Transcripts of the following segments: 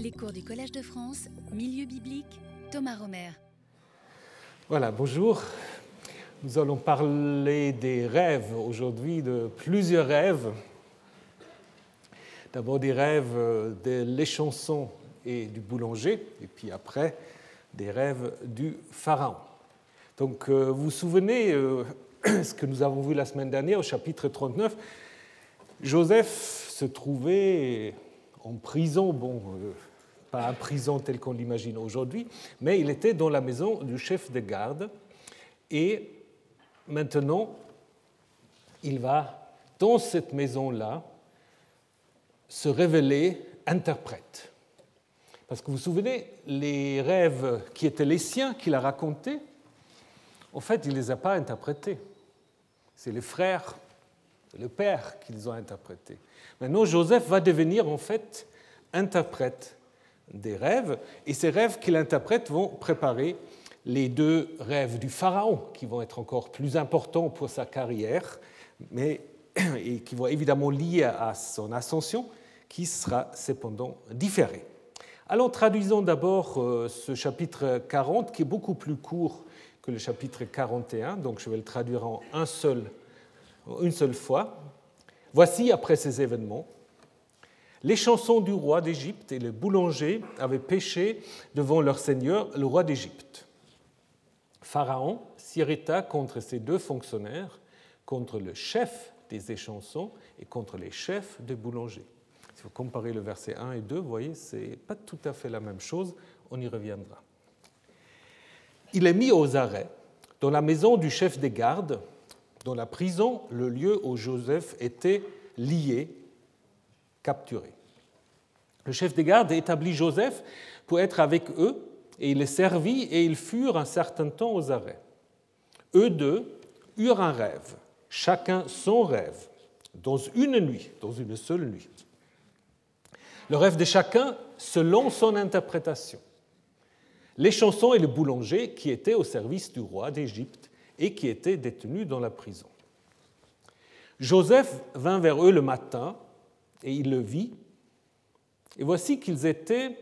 Les cours du Collège de France, Milieu biblique, Thomas Romer. Voilà, bonjour. Nous allons parler des rêves aujourd'hui, de plusieurs rêves. D'abord des rêves de l'échanson et du boulanger, et puis après des rêves du pharaon. Donc euh, vous vous souvenez euh, ce que nous avons vu la semaine dernière au chapitre 39 Joseph se trouvait en prison, bon, euh, pas en prison telle qu'on l'imagine aujourd'hui, mais il était dans la maison du chef de garde. Et maintenant, il va, dans cette maison-là, se révéler interprète. Parce que vous vous souvenez, les rêves qui étaient les siens, qu'il a racontés, en fait, il ne les a pas interprétés. C'est les frères, le père qui les ont interprétés. Maintenant, Joseph va devenir en fait interprète des rêves, et ces rêves qu'il interprète vont préparer les deux rêves du Pharaon, qui vont être encore plus importants pour sa carrière, mais et qui vont évidemment lier à son ascension, qui sera cependant différée. Alors traduisons d'abord euh, ce chapitre 40, qui est beaucoup plus court que le chapitre 41, donc je vais le traduire en un seul, une seule fois. Voici, après ces événements, les chansons du roi d'Égypte et le boulanger avaient péché devant leur seigneur, le roi d'Égypte. Pharaon s'irrita contre ces deux fonctionnaires, contre le chef des échansons et contre les chefs des boulangers. Si vous comparez le verset 1 et 2, vous voyez, ce n'est pas tout à fait la même chose, on y reviendra. Il est mis aux arrêts dans la maison du chef des gardes, dans la prison, le lieu où Joseph était lié capturé. Le chef des gardes établit Joseph pour être avec eux, et il les servit, et ils furent un certain temps aux arrêts. Eux deux eurent un rêve, chacun son rêve, dans une nuit, dans une seule nuit. Le rêve de chacun selon son interprétation. Les chansons et le boulanger qui étaient au service du roi d'Égypte et qui étaient détenus dans la prison. Joseph vint vers eux le matin et il le vit. Et voici qu'ils étaient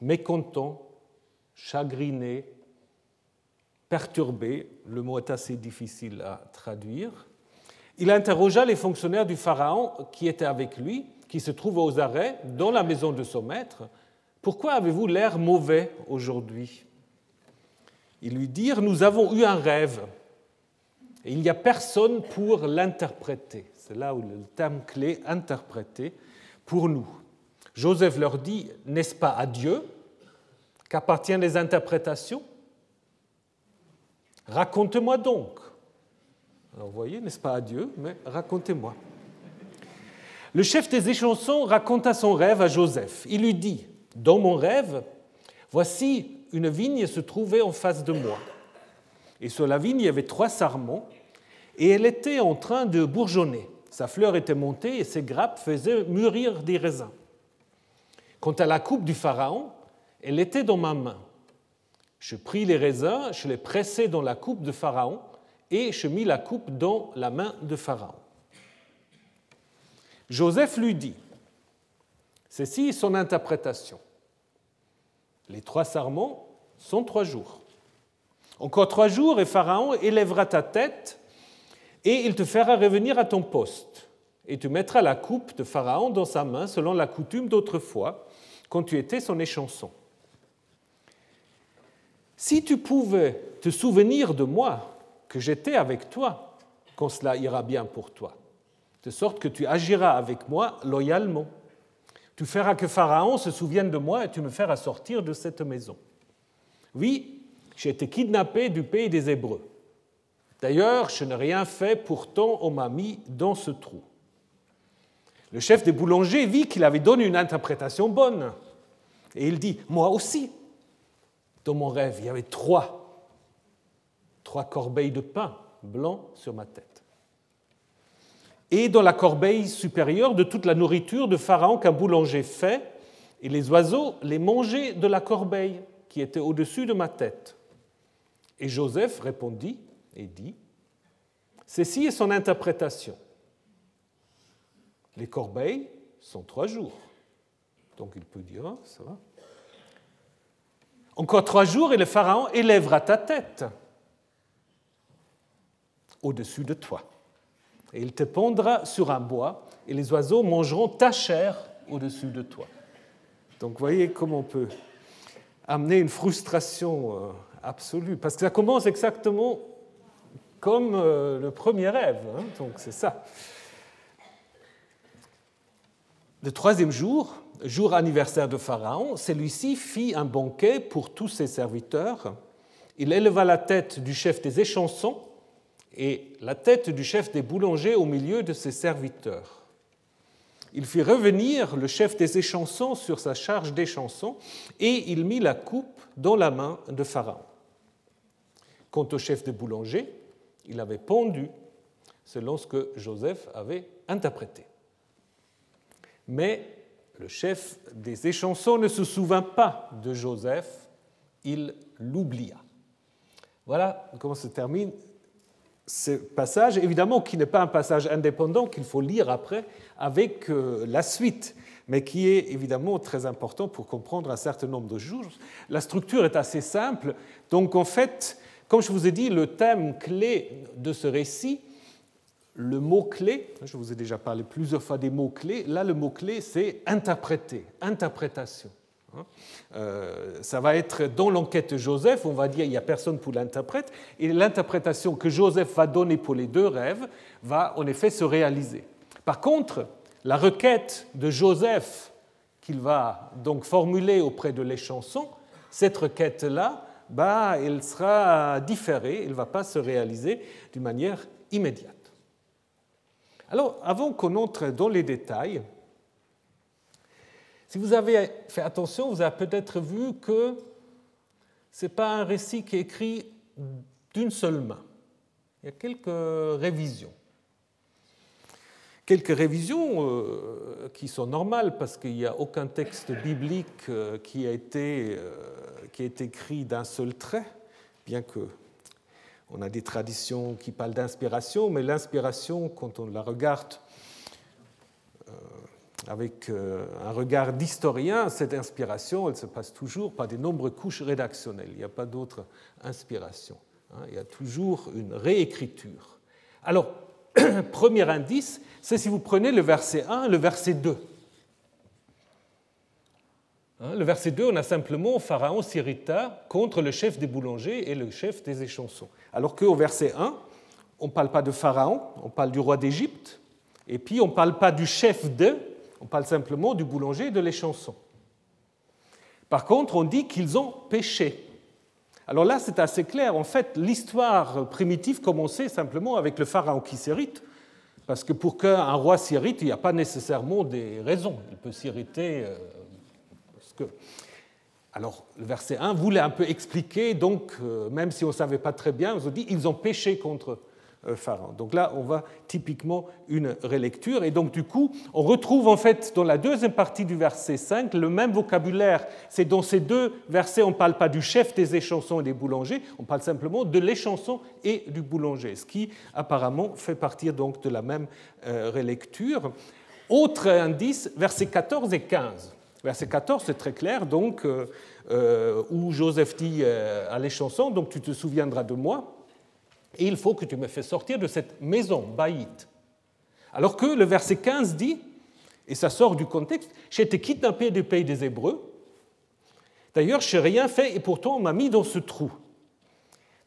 mécontents, chagrinés, perturbés. Le mot est assez difficile à traduire. Il interrogea les fonctionnaires du Pharaon qui étaient avec lui, qui se trouvent aux arrêts dans la maison de son maître. Pourquoi avez-vous l'air mauvais aujourd'hui? Ils lui dirent, nous avons eu un rêve il n'y a personne pour l'interpréter. C'est là où le terme clé interpréter pour nous. Joseph leur dit, n'est-ce pas à Dieu qu'appartiennent les interprétations? Racontez-moi donc. Alors vous voyez, n'est-ce pas à Dieu, mais racontez-moi. Le chef des échansons raconta son rêve à Joseph. Il lui dit, dans mon rêve, voici une vigne se trouvait en face de moi. Et sur la vigne, il y avait trois sarments, et elle était en train de bourgeonner. Sa fleur était montée et ses grappes faisaient mûrir des raisins. Quant à la coupe du Pharaon, elle était dans ma main. Je pris les raisins, je les pressai dans la coupe de Pharaon, et je mis la coupe dans la main de Pharaon. Joseph lui dit, ceci est son interprétation. Les trois sarments sont trois jours. Encore trois jours et Pharaon élèvera ta tête et il te fera revenir à ton poste. Et tu mettras la coupe de Pharaon dans sa main selon la coutume d'autrefois, quand tu étais son échanson. Si tu pouvais te souvenir de moi, que j'étais avec toi, quand cela ira bien pour toi, de sorte que tu agiras avec moi loyalement. Tu feras que Pharaon se souvienne de moi et tu me feras sortir de cette maison. Oui, j'ai été kidnappé du pays des Hébreux. D'ailleurs, je n'ai rien fait, pourtant on m'a mis dans ce trou. Le chef des boulangers vit qu'il avait donné une interprétation bonne. Et il dit, moi aussi, dans mon rêve, il y avait trois, trois corbeilles de pain blanc sur ma tête. Et dans la corbeille supérieure de toute la nourriture de Pharaon qu'un boulanger fait, et les oiseaux les mangeaient de la corbeille qui était au-dessus de ma tête. Et Joseph répondit et dit, ceci est son interprétation. Les corbeilles sont trois jours. donc il peut dire, ah, ça va. Encore trois jours et le Pharaon élèvera ta tête au-dessus de toi. Et il te pondra sur un bois et les oiseaux mangeront ta chair au-dessus de toi. Donc voyez comment on peut amener une frustration euh, absolue, parce que ça commence exactement comme euh, le premier rêve, hein. donc c'est ça. Le troisième jour, jour anniversaire de Pharaon, celui-ci fit un banquet pour tous ses serviteurs. Il éleva la tête du chef des échansons et la tête du chef des boulangers au milieu de ses serviteurs. Il fit revenir le chef des échansons sur sa charge d'échansons et il mit la coupe dans la main de Pharaon. Quant au chef des boulangers, il avait pondu selon ce que Joseph avait interprété. Mais le chef des échansons ne se souvint pas de Joseph, il l'oublia. Voilà comment se termine ce passage, évidemment qui n'est pas un passage indépendant qu'il faut lire après avec euh, la suite, mais qui est évidemment très important pour comprendre un certain nombre de jours. La structure est assez simple, donc en fait, comme je vous ai dit, le thème clé de ce récit, le mot-clé, je vous ai déjà parlé plusieurs fois des mots-clés, là le mot-clé c'est interpréter, interprétation. Hein? Euh, ça va être dans l'enquête de Joseph, on va dire il n'y a personne pour l'interprète, et l'interprétation que Joseph va donner pour les deux rêves va en effet se réaliser. Par contre, la requête de Joseph qu'il va donc formuler auprès de l'échanson, cette requête-là, bah, elle sera différée, elle ne va pas se réaliser d'une manière immédiate. Alors, avant qu'on entre dans les détails, si vous avez fait attention, vous avez peut-être vu que ce n'est pas un récit qui est écrit d'une seule main. Il y a quelques révisions. Quelques révisions euh, qui sont normales parce qu'il n'y a aucun texte biblique euh, qui a été, euh, qui est écrit d'un seul trait, bien que on a des traditions qui parlent d'inspiration, mais l'inspiration, quand on la regarde avec euh, un regard d'historien, cette inspiration, elle se passe toujours par des nombreuses couches rédactionnelles. Il n'y a pas d'autre inspiration. Hein. Il y a toujours une réécriture. Alors, premier indice, c'est si vous prenez le verset 1 le verset 2. Hein, le verset 2, on a simplement Pharaon s'irrita contre le chef des boulangers et le chef des échansons. Alors qu'au verset 1, on ne parle pas de Pharaon, on parle du roi d'Égypte, et puis on ne parle pas du chef de, on parle simplement du boulanger et de l'échanson. Par contre, on dit qu'ils ont péché. Alors là, c'est assez clair. En fait, l'histoire primitive commençait simplement avec le pharaon qui s'irrite, parce que pour qu'un roi s'irrite, il n'y a pas nécessairement des raisons. Il peut s'irriter euh, parce que... Alors, le verset 1 voulait un peu expliquer, donc, euh, même si on ne savait pas très bien, on se dit ils ont péché contre euh, Pharaon. Donc là, on voit typiquement une relecture. Et donc, du coup, on retrouve en fait dans la deuxième partie du verset 5 le même vocabulaire. C'est dans ces deux versets, on ne parle pas du chef des échansons et des boulangers, on parle simplement de l'échanson et du boulanger, ce qui apparemment fait partir donc de la même euh, relecture. Autre indice, versets 14 et 15. Verset 14, c'est très clair, donc, euh, où Joseph dit à l'échanson, donc tu te souviendras de moi et il faut que tu me fais sortir de cette maison, Baït. Alors que le verset 15 dit, et ça sort du contexte, j'ai été kidnappé du pays des Hébreux. D'ailleurs, je n'ai rien fait et pourtant on m'a mis dans ce trou.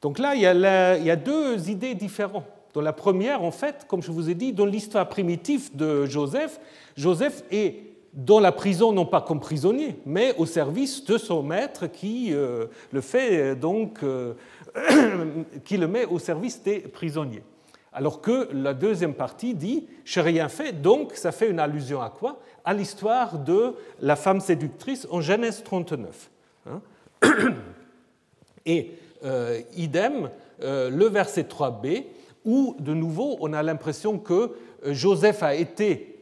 Donc là, il y, a il y a deux idées différentes. Dans la première, en fait, comme je vous ai dit, dans l'histoire primitive de Joseph, Joseph est dans la prison non pas comme prisonnier, mais au service de son maître qui euh, le fait euh, donc euh, qui le met au service des prisonniers. Alors que la deuxième partie dit Je n'ai rien fait, donc ça fait une allusion à quoi? À l'histoire de la femme séductrice en Genèse 39. Hein. Et idem, le verset 3b, où de nouveau on a l'impression que Joseph a été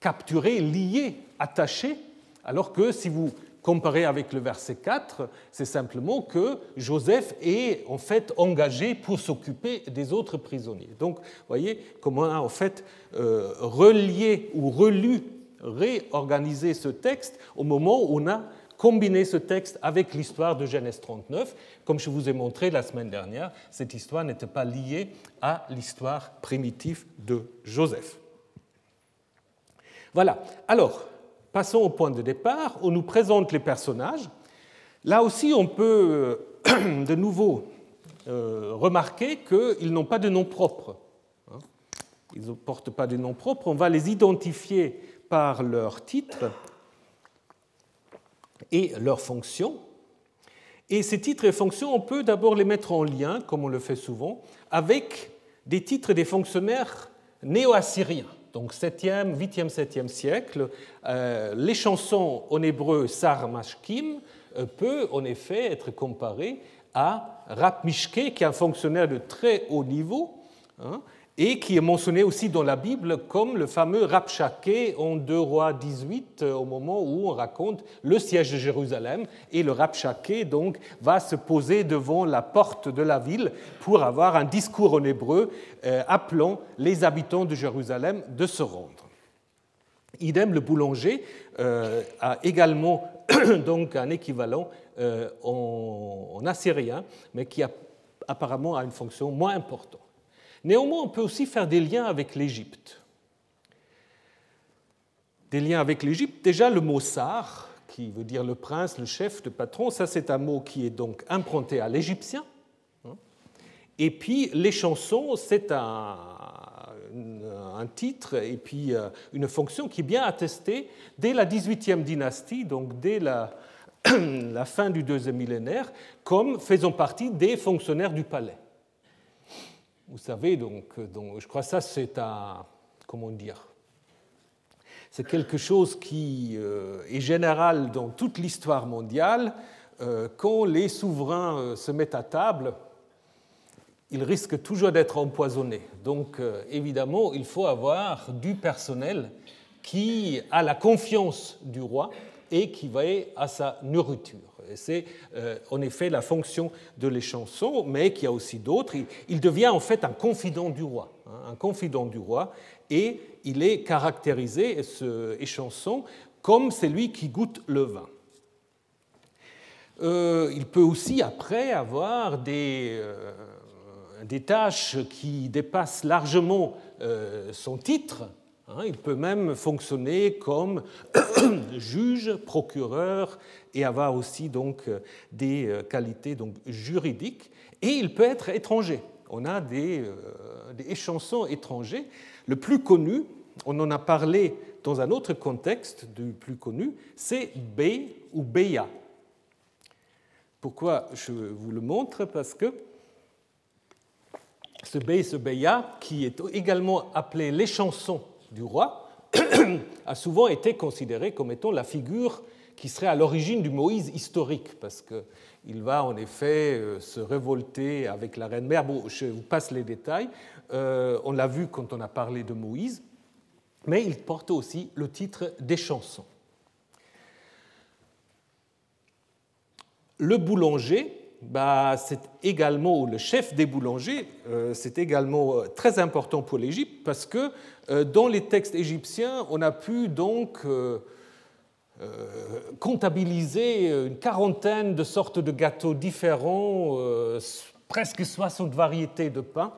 capturé, lié, attaché, alors que si vous comparé avec le verset 4, c'est simplement que Joseph est en fait engagé pour s'occuper des autres prisonniers. Donc, voyez comment on a en fait euh, relié ou relu réorganisé ce texte au moment où on a combiné ce texte avec l'histoire de Genèse 39. Comme je vous ai montré la semaine dernière, cette histoire n'était pas liée à l'histoire primitive de Joseph. Voilà. Alors, passons au point de départ. On nous présente les personnages. Là aussi, on peut euh, de nouveau euh, remarquer qu'ils n'ont pas de nom propre. Hein. Ils ne portent pas de nom propre. On va les identifier par leur titre et leurs fonctions. Et ces titres et fonctions, on peut d'abord les mettre en lien, comme on le fait souvent, avec des titres des fonctionnaires néo-assyriens. Donc 7e, 8e, 7e siècle, euh, les chansons en hébreu Sar Mashkim euh, peut en effet être comparé à Rap Mishke, qui est un fonctionnaire de très haut niveau, hein, et qui est mentionné aussi dans la Bible comme le fameux Rapshake en 2 Rois 18, euh, au moment où on raconte le siège de Jérusalem. Et le Rapshake donc va se poser devant la porte de la ville pour avoir un discours en hébreu euh, appelant les habitants de Jérusalem de se rendre. Idem, le boulanger euh, a également donc un équivalent en, en assyrien, mais qui apparemment a une fonction moins importante. Néanmoins, on peut aussi faire des liens avec l'Égypte. Des liens avec l'Égypte, déjà le mot sar, qui veut dire le prince, le chef, le patron, ça c'est un mot qui est donc emprunté à l'égyptien. Et puis les chansons, c'est un, titre et puis euh, une fonction qui est bien attestée dès la 18e dynastie, donc dès la, la fin du deuxième millénaire, comme faisant partie des fonctionnaires du palais. Vous savez, donc, je crois que ça, c'est un. Comment dire C'est quelque chose qui euh, est général dans toute l'histoire mondiale. Euh, quand les souverains euh, se mettent à table, ils risquent toujours d'être empoisonnés. Donc, évidemment, il faut avoir du personnel qui a la confiance du roi et qui va à sa nourriture. C'est euh, en effet la fonction de l'échanson, mais qui a aussi d'autres. Il, devient en fait un confident du roi, hein, un confident du roi, et il est caractérisé, ce échanson, comme celui qui goûte le vin. Euh, il peut aussi après avoir des, euh, des tâches qui dépassent largement son titre, il peut même fonctionner comme juge, procureur et avoir aussi donc des euh, qualités donc juridiques. Et il peut être étranger. On a des, euh, des chansons étrangers. Le plus connu, on en a parlé dans un autre contexte du plus connu, c'est B ou Beya. Pourquoi je vous le montre? Parce que ce B, ce Beya, qui est également appelé les chansons du roi a souvent été considéré comme étant la figure qui serait à l'origine du Moïse historique, parce qu'il va en effet euh, se révolter avec la reine mère. Bon, je vous passe les détails. Euh, on l'a vu quand on a parlé de Moïse, mais il porte aussi le titre des chansons. Le boulanger, bah, c'est également, le chef des boulangers, euh, c'est également très important pour l'Égypte parce que euh, dans les textes égyptiens, on a pu donc euh, euh, comptabiliser une quarantaine de sortes de gâteaux différents, presque 60 variétés de pain.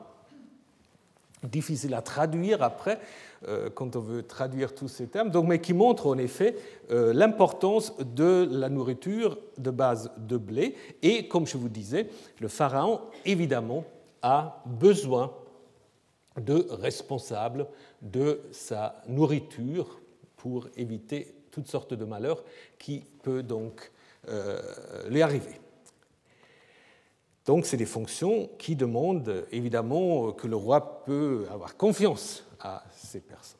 Difficile à traduire après quand on veut traduire tous ces termes, donc, mais qui montrent en effet l'importance de la nourriture de base de blé. Et comme je vous disais, le pharaon, évidemment, a besoin de responsables de sa nourriture pour éviter toutes sortes de malheurs qui peuvent donc euh, lui arriver. Donc c'est des fonctions qui demandent évidemment que le roi peut avoir confiance à ces personnes.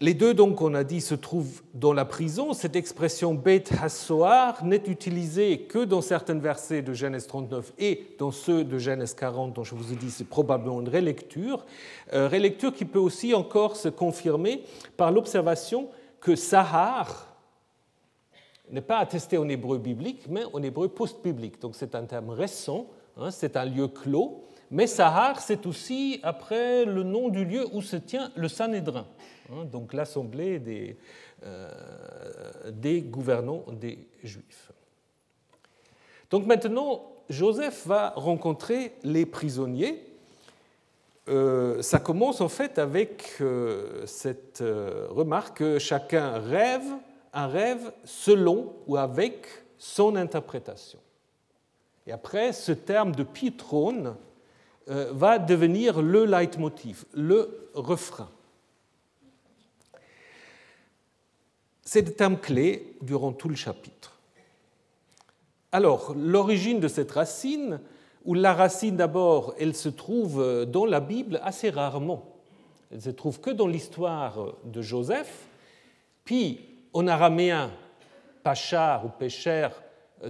Les deux, donc, on a dit, se trouvent dans la prison. Cette expression Beit Hassoar n'est utilisée que dans certains versets de Genèse 39 et dans ceux de Genèse 40, dont je vous ai dit c'est probablement une relecture. Euh, relecture qui peut aussi encore se confirmer par l'observation que Sahar n'est pas attesté en hébreu biblique, mais en hébreu post-biblique. Donc c'est un terme récent, hein, c'est un lieu clos, mais Sahar, c'est aussi après le nom du lieu où se tient le Sanhédrin, hein, donc l'assemblée des, euh, des gouvernants des Juifs. Donc maintenant, Joseph va rencontrer les prisonniers. Euh, ça commence en fait avec euh, cette remarque que chacun rêve un rêve selon ou avec son interprétation. Et après, ce terme de pitrone va devenir le leitmotiv, le refrain. C'est le terme clé durant tout le chapitre. Alors, l'origine de cette racine, ou la racine d'abord, elle se trouve dans la Bible assez rarement. Elle se trouve que dans l'histoire de Joseph, puis en araméen, pachar ou pécher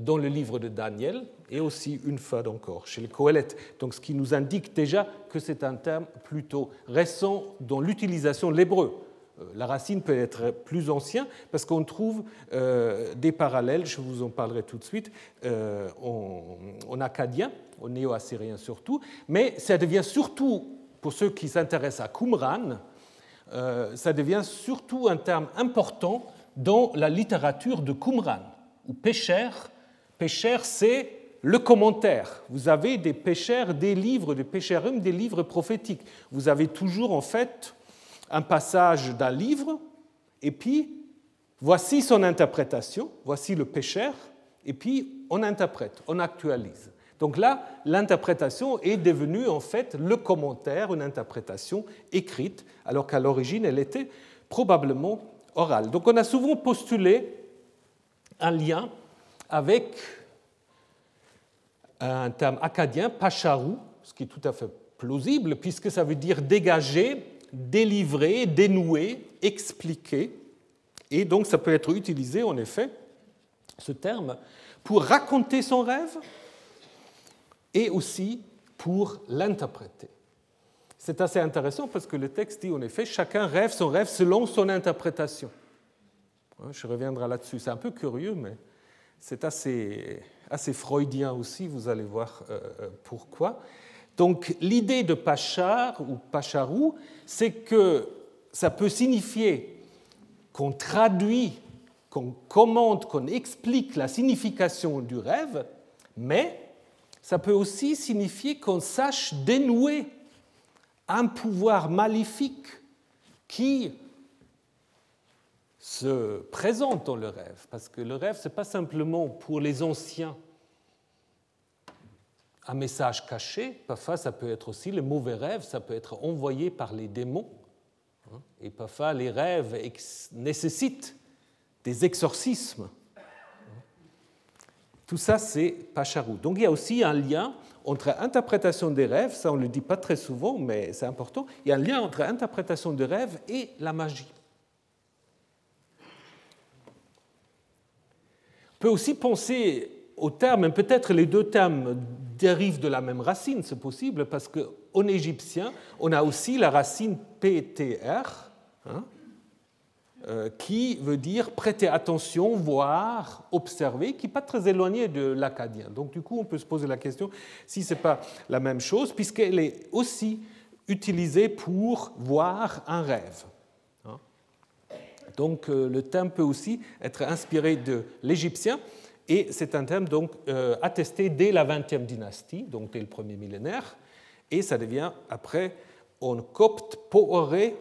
dans le livre de Daniel, et aussi une fois encore chez le Coëlette. Donc, ce qui nous indique déjà que c'est un terme plutôt récent dans l'utilisation de l'hébreu. Euh, la racine peut être plus ancienne parce qu'on trouve euh, des parallèles, je vous en parlerai tout de suite, euh, en, acadien, en néo-assyrien surtout, mais ça devient surtout, pour ceux qui s'intéressent à Qumran, ça devient surtout un terme important dans la littérature de Qumran, ou Pécher. Pécher, c'est le commentaire. Vous avez des pécheurs, des livres, des pécherum, des livres prophétiques. Vous avez toujours en fait un passage d'un livre, et puis voici son interprétation, voici le pécheur, et puis on interprète, on actualise. Donc là, l'interprétation est devenue en fait le commentaire, une interprétation écrite, alors qu'à l'origine, elle était probablement orale. Donc on a souvent postulé un lien avec un terme acadien, pacharou, ce qui est tout à fait plausible, puisque ça veut dire dégager, délivrer, dénouer, expliquer. Et donc ça peut être utilisé, en effet, ce terme, pour raconter son rêve et aussi pour l'interpréter. C'est assez intéressant parce que le texte dit en effet, chacun rêve son rêve selon son interprétation. Je reviendrai là-dessus. C'est un peu curieux, mais c'est assez, assez freudien aussi, vous allez voir euh, euh, pourquoi. Donc l'idée de Pachar ou Pacharou, c'est que ça peut signifier qu'on traduit, qu'on commente, qu'on explique la signification du rêve, mais ça peut aussi signifier qu'on sache dénouer un pouvoir maléfique qui se présente dans le rêve, parce que le rêve, ce n'est pas simplement pour les anciens un message caché, parfois ça peut être aussi le mauvais rêve, ça peut être envoyé par les démons, hein, et parfois les rêves nécessitent des exorcismes. Tout ça, c'est Pacharou. Donc il y a aussi un lien entre interprétation des rêves, ça on ne le dit pas très souvent, mais c'est important, il y a un lien entre interprétation des rêves et la magie. Peut aussi penser au terme, peut-être les deux termes dérivent de la même racine, c'est possible, parce qu'en égyptien, on a aussi la racine PTR, hein, euh, qui veut dire prêter attention, voir, observer, qui n'est pas très éloigné de l'acadien. Donc du coup, on peut se poser la question si ce n'est pas la même chose, puisqu'elle est aussi utilisée pour voir un rêve. Donc euh, le terme peut aussi être inspiré de l'égyptien, et c'est un terme donc euh, attesté dès la 20e dynastie, donc dès le premier millénaire, et ça devient après en copte pooré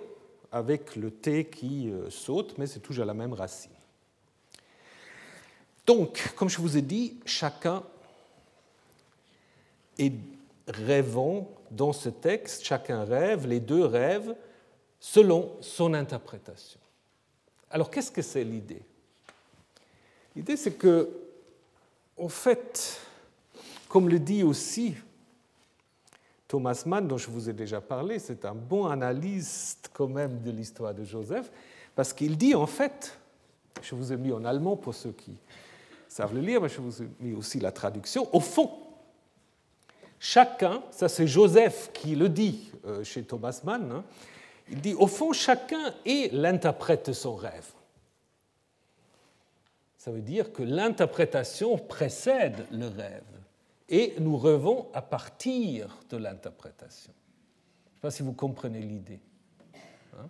avec le T qui euh, saute, mais c'est toujours la même racine. Donc, comme je vous ai dit, chacun est rêvant dans ce texte, chacun rêve, les deux rêvent selon son interprétation. Alors qu'est-ce que c'est l'idée? L'idée c'est que, en fait, comme le dit aussi Thomas Mann, dont je vous ai déjà parlé, c'est un bon analyste quand même de l'histoire de Joseph, parce qu'il dit en fait, je vous ai mis en allemand pour ceux qui savent le lire, mais je vous ai mis aussi la traduction, au fond, chacun, ça c'est Joseph qui le dit euh, chez Thomas Mann, hein, il dit, au fond, chacun est l'interprète de son rêve. Ça veut dire que l'interprétation précède le rêve. et nous rêvons à partir de l'interprétation. Je ne sais pas si vous comprenez l'idée. Hein?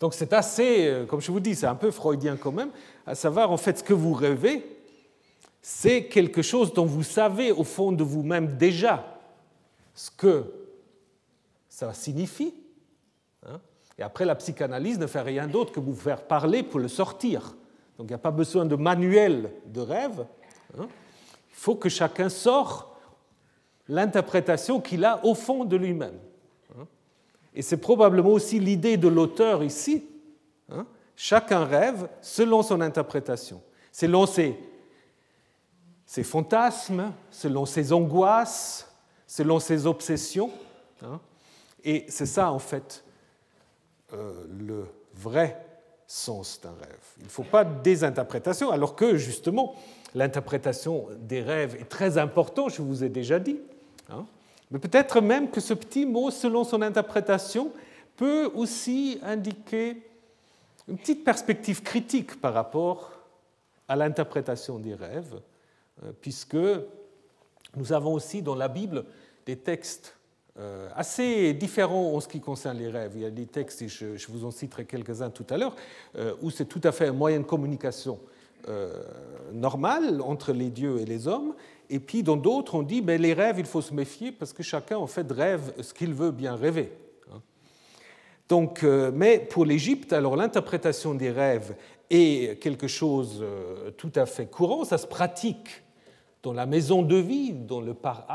Donc c'est assez, euh, comme je vous dis, c'est un peu freudien quand même, à savoir en fait ce que vous rêvez, c'est quelque chose dont vous savez au fond de vous-même déjà ce que ça signifie. Et après, la psychanalyse ne fait rien d'autre que vous faire parler pour le sortir. Donc il n'y a pas besoin de manuel de rêve. Hein. Il faut que chacun sorte l'interprétation qu'il a au fond de lui-même. Hein. Et c'est probablement aussi l'idée de l'auteur ici. Hein. Chacun rêve selon son interprétation, selon ses, ses fantasmes, selon ses angoisses, selon ses obsessions. Et c'est ça, en fait, euh, le vrai sens d'un rêve. Il ne faut pas des interprétations, alors que justement, l'interprétation des rêves est très importante, je vous ai déjà dit. Hein. Mais peut-être même que ce petit mot, selon son interprétation, peut aussi indiquer une petite perspective critique par rapport à l'interprétation des rêves, euh, puisque nous avons aussi dans la Bible des textes assez différents en ce qui concerne les rêves. Il y a des textes, et je, vous en citerai quelques-uns tout à l'heure, euh, où c'est tout à fait un moyen de communication euh, normal entre les dieux et les hommes. Et puis dans d'autres, on dit ben, les rêves, il faut se méfier parce que chacun en fait rêve ce qu'il veut bien rêver. Hein. Donc, mais pour l'Égypte, alors l'interprétation des rêves est quelque chose tout à fait courant. Ça se pratique dans la maison de vie, dans le par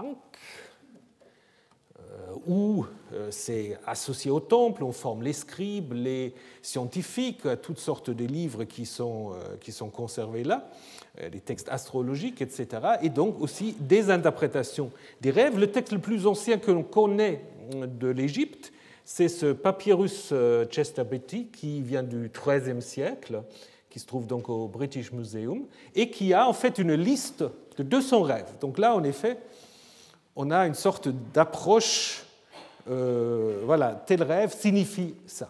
où euh, c'est associé au temple, on forme les scribes, les scientifiques, toutes sortes de livres qui sont, euh, qui sont conservés là, euh, des textes astrologiques, etc. Et donc aussi des interprétations des rêves. Le texte le plus ancien que l'on connaît de l'Égypte, c'est ce papyrus Chester Beatty qui vient du XIIIe siècle, qui se trouve donc au British Museum, et qui a en fait une liste de 200 rêves. Donc là, en effet, on a une sorte d'approche euh, voilà, tel rêve signifie ça.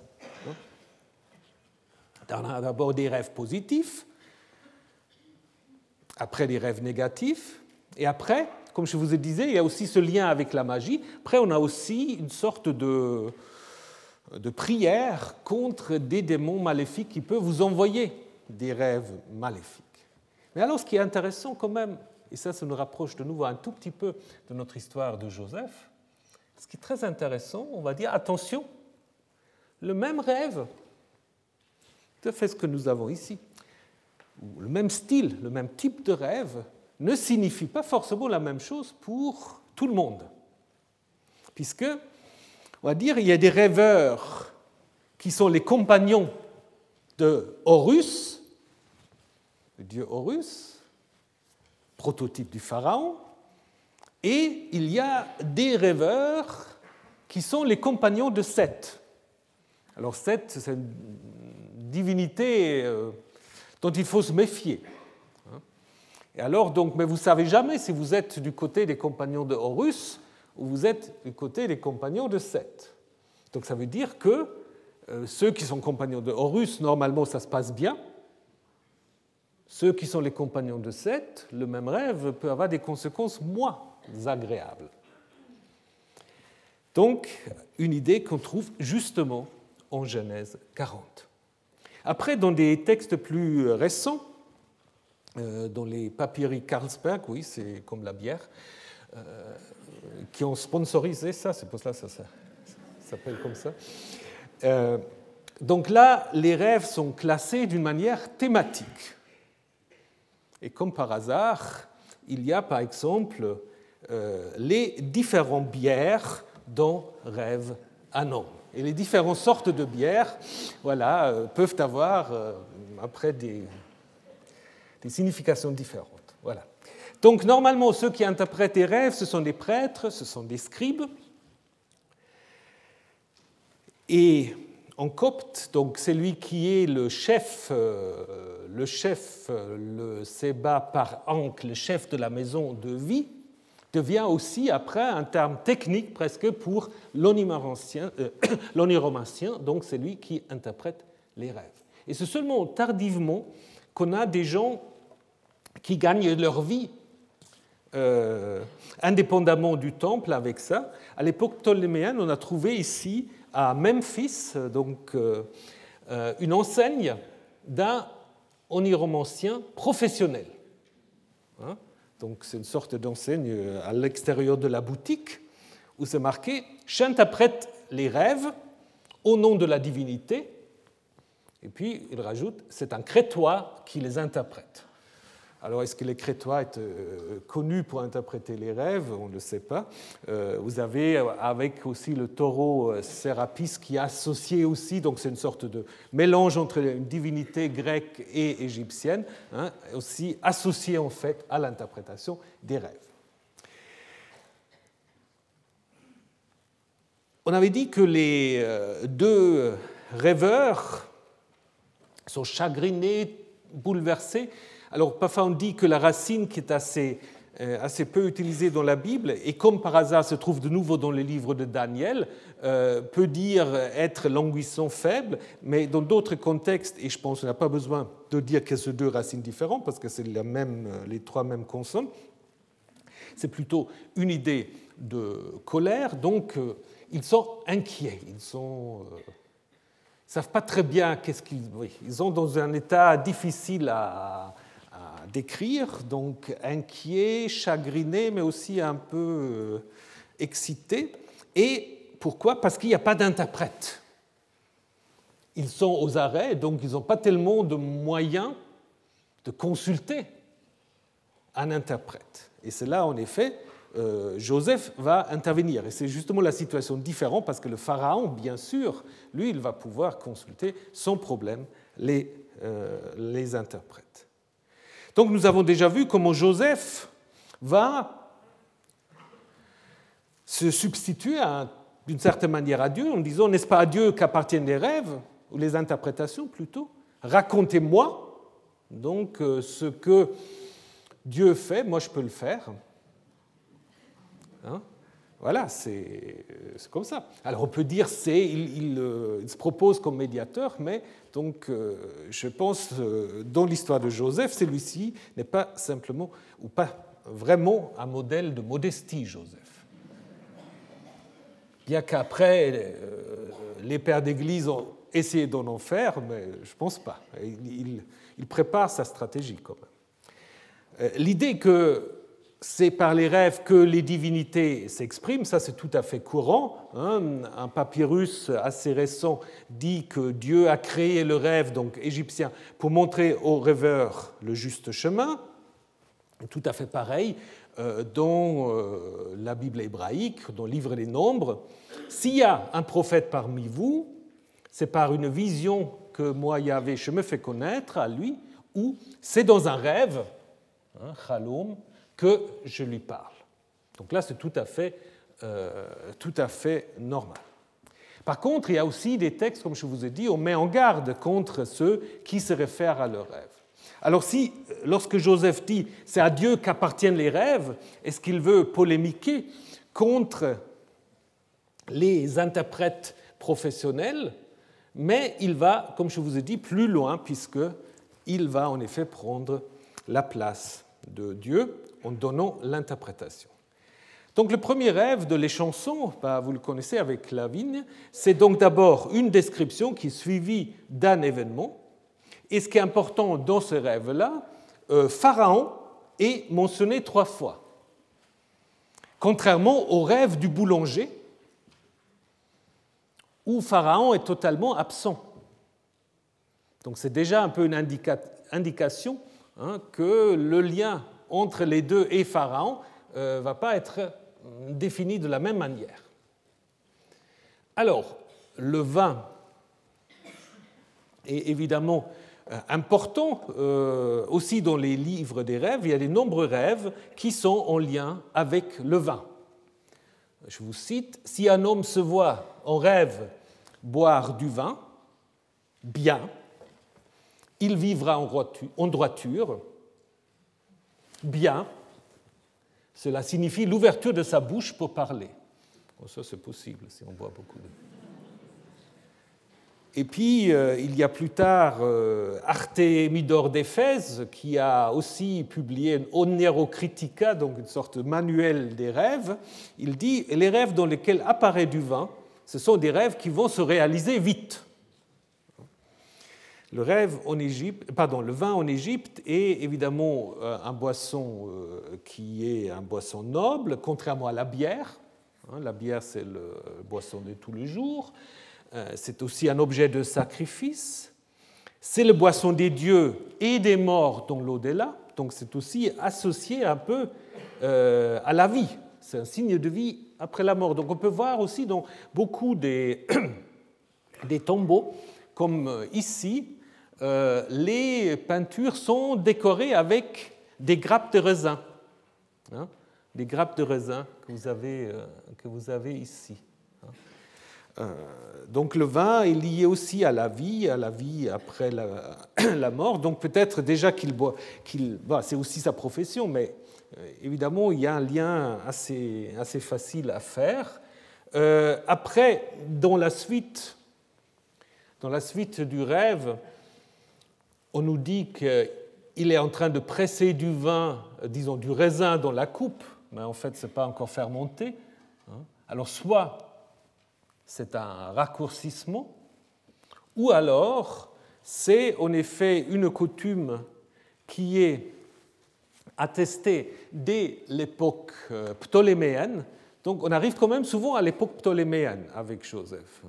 On a d'abord des rêves positifs, après des rêves négatifs, et après, comme je vous ai dit, il y a aussi ce lien avec la magie. Après, on a aussi une sorte de prière contre des démons maléfiques qui peuvent vous envoyer des rêves maléfiques. Mais alors, ce qui est intéressant quand même, et ça, ça nous rapproche de nouveau un tout petit peu de notre histoire de Joseph, ce qui est très intéressant, on va dire, attention, le même rêve, tout à fait ce que nous avons ici, le même style, le même type de rêve, ne signifie pas forcément la même chose pour tout le monde. Puisque, on va dire, il y a des rêveurs qui sont les compagnons de Horus, le dieu Horus, prototype du pharaon, et il y a des rêveurs qui sont les compagnons de Seth. Alors Seth, c'est une divinité euh, dont il faut se méfier. Hein. Et alors, donc, mais vous savez jamais si vous êtes du côté des compagnons de Horus ou vous êtes du côté des compagnons de Seth. Donc ça veut dire que euh, ceux qui sont compagnons de Horus, normalement, ça se passe bien. Ceux qui sont les compagnons de Seth, le même rêve peut avoir des conséquences moins agréables. Donc, une idée qu'on trouve justement en Genèse 40. Après, dans des textes plus récents, euh, dans les papyri Carlsberg, oui, c'est comme la bière, euh, qui ont sponsorisé ça, c'est pour cela que ça, ça, s'appelle comme ça. Euh, donc là, les rêves sont classés d'une manière thématique. Et comme par hasard, il y a par exemple euh, les différentes bières dont rêve homme. Et les différentes sortes de bières voilà, euh, peuvent avoir euh, après des, des, significations différentes. Voilà. Donc normalement, ceux qui interprètent les rêves, ce sont des prêtres, ce sont des scribes. Et en copte, donc celui qui est le chef, le chef, le Seba par Ankh, le chef de la maison de vie, devient aussi après un terme technique presque pour l'oniromancien, euh, donc c'est lui qui interprète les rêves. Et c'est seulement tardivement qu'on a des gens qui gagnent leur vie euh, indépendamment du temple avec ça. À l'époque ptoléméenne, on a trouvé ici à Memphis donc, euh, une enseigne d'un oniromancien professionnel. Hein? donc c'est une sorte d'enseigne à l'extérieur de la boutique où c'est marqué J'interprète les rêves au nom de la divinité. Et puis il rajoute C'est un crétois qui les interprète. Alors, est-ce que les Crétois étaient euh, connus pour interpréter les rêves? On ne le sait pas. Euh, vous avez avec aussi le taureau euh, Sérapis qui est associé aussi, donc c'est une sorte de mélange entre une divinité grecque et égyptienne, hein, aussi associé en fait à l'interprétation des rêves. On avait dit que les deux rêveurs sont chagrinés, bouleversés alors parfois on dit que la racine qui est assez, euh, assez peu utilisée dans la Bible, et comme par hasard se trouve de nouveau dans les livres de Daniel, euh, peut dire être languissant faible, mais dans d'autres contextes, et je pense qu'on n'a pas besoin de dire que ce deux racines différentes, parce que c'est euh, les trois mêmes consonnes, c'est plutôt une idée de colère, donc ils sont inquiets, ils sont... ne savent pas très bien qu'est-ce qu'ils. ils sont dans un état difficile à, décrire, donc inquiet, chagriné, mais aussi un peu euh, excité. Et pourquoi? Parce qu'il n'y a pas d'interprète. Ils sont aux arrêts, donc ils n'ont pas tellement de moyens de consulter un interprète. Et c'est là, en effet, euh, Joseph va intervenir. Et c'est justement la situation différente parce que le pharaon, bien sûr, lui, il va pouvoir consulter sans problème les, euh, les interprètes. Donc nous avons déjà vu comment Joseph va se substituer d'une certaine manière à Dieu en disant, n'est-ce pas à Dieu qu'appartiennent les rêves, ou les interprétations plutôt? Racontez-moi donc euh, ce que Dieu fait, moi je peux le faire. Hein? Voilà, euh, c'est comme ça. Alors on peut dire c'est il, euh, se propose comme médiateur, mais donc euh, je pense dans l'histoire de Joseph, celui-ci n'est pas simplement ou pas vraiment un modèle de modestie, Joseph. Bien qu'après les pères d'Église ont essayé d'en en faire, mais je pense pas. Il, il, prépare sa stratégie quand même. L'idée que c'est par les rêves que les divinités s'expriment, ça c'est tout à fait courant. Hein. Un papyrus assez récent dit que Dieu a créé le rêve, donc égyptien, pour montrer aux rêveurs le juste chemin. Tout à fait pareil euh, dans euh, la Bible hébraïque, dans le livre des Nombres. S'il y a un prophète parmi vous, c'est par une vision que moi, Yahvé, je me fais connaître à lui, ou c'est dans un rêve, hein, que je lui parle. Donc là, c'est tout, à fait, euh, tout à fait normal. Par contre, il y a aussi des textes, comme je vous ai dit, on met en garde contre ceux qui se réfèrent à leurs rêves. Alors si, lorsque Joseph dit c'est à Dieu qu'appartiennent les rêves, est-ce qu'il veut polémiquer contre les interprètes professionnels? Mais il va, comme je vous ai dit, plus loin, puisqu'il va en effet prendre la place de Dieu en donnant l'interprétation. Donc le premier rêve de les chansons, bah, vous le connaissez avec la vigne, c'est donc d'abord une description qui est suivie d'un événement. Et ce qui est important dans ce rêve-là, euh, Pharaon est mentionné trois fois. Contrairement au rêve du boulanger, où Pharaon est totalement absent. Donc c'est déjà un peu une indication hein, que le lien entre les deux et Pharaon ne euh, va pas être défini de la même manière. Alors, le vin est évidemment euh, important euh, aussi dans les livres des rêves. Il y a de nombreux rêves qui sont en lien avec le vin. Je vous cite, si un homme se voit en rêve boire du vin, bien, il vivra en droiture, bien, cela signifie l'ouverture de sa bouche pour parler. ça, c'est possible si on boit beaucoup de. Et puis, euh, il y a plus tard euh, Artemidor d'Éphèse qui a aussi publié une Onerocritica, donc une sorte de manuel des rêves. Il dit Les rêves dans lesquels apparaît du vin, ce sont des rêves qui vont se réaliser vite. Le rêve en Égypte, le vin en Égypte est évidemment euh, un boisson qui est un boisson noble, contrairement à la bière. Hein, la bière, c'est le boisson de tous les jours. Euh, c'est aussi un objet de sacrifice. C'est le boisson des dieux et des morts dans l'au-delà, donc c'est aussi associé un peu euh, à la vie. C'est un signe de vie après la mort. Donc on peut voir aussi dans beaucoup des, des tombeaux, comme euh, les peintures sont décorées avec des grappes de raisin. Hein, des grappes de raisin que vous avez, que vous avez ici. Euh, donc le vin est lié aussi à la vie, à la vie après la, mort. Donc peut-être déjà qu'il boit, qu'il, c'est aussi sa profession, mais euh, évidemment il y a un lien assez, assez facile à faire. Euh, après, dans la suite, dans la suite du rêve, on nous dit qu'il est en train de presser du vin, disons du raisin dans la coupe, mais en fait ce n'est pas encore fermenté. Hein. Alors soit c'est un raccourcissement, ou alors c'est en effet une coutume qui est attestée dès l'époque euh, ptoléméenne. Donc on arrive quand même souvent à l'époque ptoléméenne avec Joseph.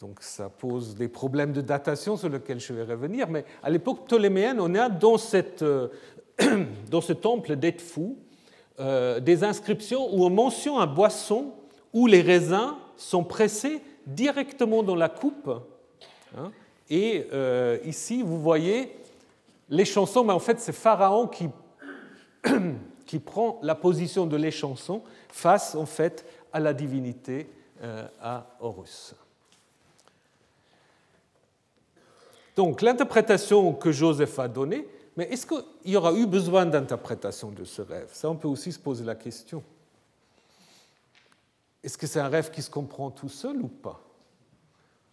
Donc ça pose des problèmes de datation sur lesquels je vais revenir, mais à l'époque ptoléméenne, on a dans, cette, euh, dans ce temple d'Edfou euh, des inscriptions où on mentionne un boisson où les raisins sont pressés directement dans la coupe. Hein. Et euh, ici, vous voyez les chansons, mais en fait, c'est Pharaon qui, qui prend la position de les chansons face en fait à la divinité, à Horus. Donc, l'interprétation que Joseph a donnée, mais est-ce qu'il y aura eu besoin d'interprétation de ce rêve? Ça, on peut aussi se poser la question. Est-ce que c'est un rêve qui se comprend tout seul ou pas?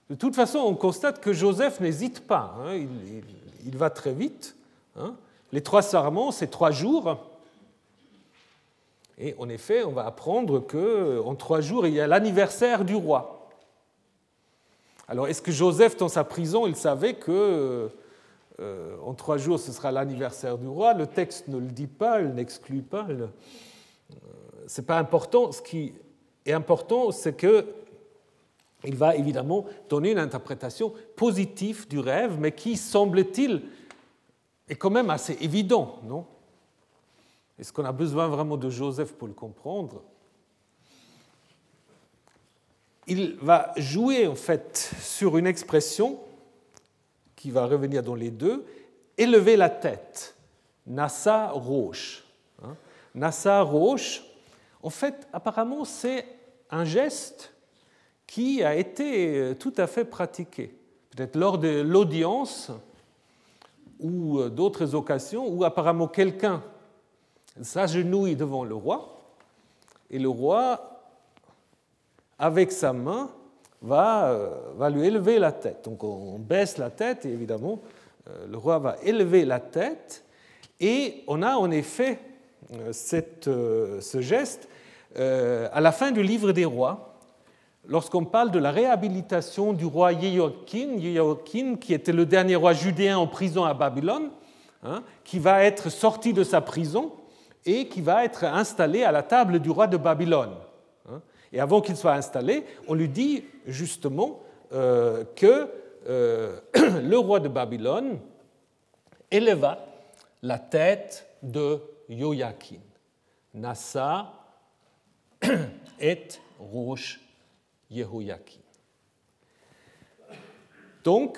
De toute façon, on constate que Joseph n'hésite pas, hein. il, va très vite. Hein. Les trois sarments, c'est trois jours. Et en effet, on va apprendre qu'en trois jours, il y a l'anniversaire du roi. Alors, est-ce que Joseph, dans sa prison, il savait que euh, en trois jours, ce sera l'anniversaire du roi? Le texte ne le dit pas, il n'exclut pas. Euh, Ce n'est pas important. Ce qui et important, c'est qu'il va évidemment donner une interprétation positive du rêve, mais qui, semble-t-il, est quand même assez évident, non? Est-ce qu'on a besoin vraiment de Joseph pour le comprendre? Il va jouer en fait sur une expression qui va revenir dans les deux, élever la tête, Nassa Roche. Hein. Nassa Roche, en fait, apparemment, c'est un geste qui a été euh, tout à fait pratiqué, peut-être lors de l'audience ou euh, d'autres occasions où apparemment quelqu'un s'agenouille devant le roi et le roi, avec sa main, va, euh, va lui élever la tête. Donc on baisse la tête et évidemment le roi va élever la tête et on a en effet cette, ce geste euh, à la fin du livre des rois, lorsqu'on parle de la réhabilitation du roi Yehoiakim, qui était le dernier roi judéen en prison à Babylone, hein, qui va être sorti de sa prison et qui va être installé à la table du roi de Babylone. Et avant qu'il soit installé, on lui dit justement euh, que euh, le roi de Babylone éleva la tête de Joachim. Nassa et Rosh Yehoiakim. Donc,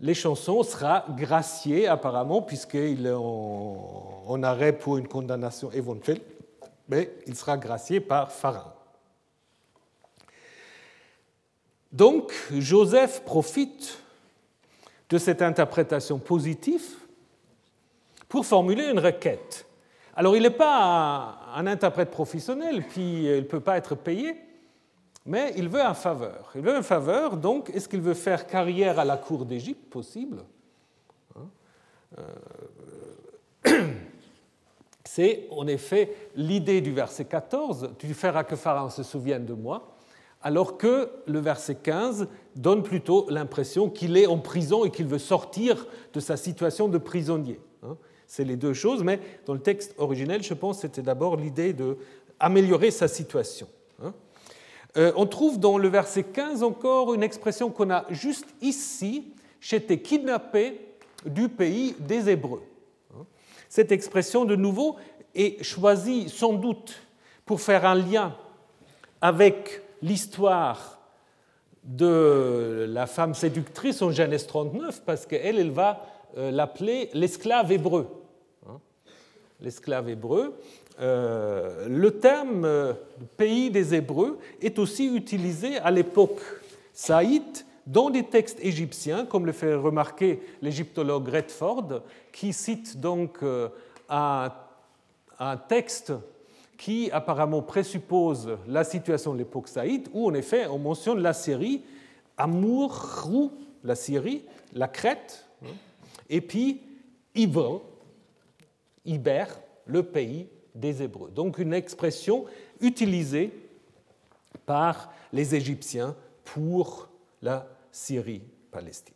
les chansons sera gracié apparemment, puisqu'il est en, arrêt pour une condamnation éventuelle, mais il sera gracié par Pharaon. Donc, Joseph profite de cette interprétation positive pour formuler une requête. Alors il n'est pas un interprète professionnel, puis il ne peut pas être payé. mais il veut un faveur. Il veut un faveur, donc est-ce qu'il veut faire carrière à la cour d'Égypte? Possible. Euh, c'est en effet l'idée du verset 14, tu feras que Pharaon se souvienne de moi, alors que le verset 15 donne plutôt l'impression qu'il est en prison et qu'il veut sortir de sa situation de prisonnier. Hein. C'est les deux choses, mais dans le texte originel, je pense, c'était d'abord l'idée d'améliorer sa situation. Hein. Euh, on trouve dans le verset 15 encore une expression qu'on a juste ici, j'étais kidnappé du pays des Hébreux. Hein. Cette expression, de nouveau, est choisie sans doute pour faire un lien avec l'histoire de la femme séductrice en Genèse 39, parce qu'elle, elle va euh, l'appeler l'esclave hébreu. Hein. L'esclave hébreu. Euh, le terme euh, pays des Hébreux est aussi utilisé à l'époque saïte dans des textes égyptiens, comme le fait remarquer l'égyptologue Redford, qui cite donc un, un texte qui apparemment présuppose la situation de l'époque saïde, où en effet on mentionne la Syrie, Amourou, la Syrie, la Crète, hein, et puis Iber, Iber, le pays des Hébreux. Donc une expression utilisée par les Égyptiens pour la Syrie-Palestine.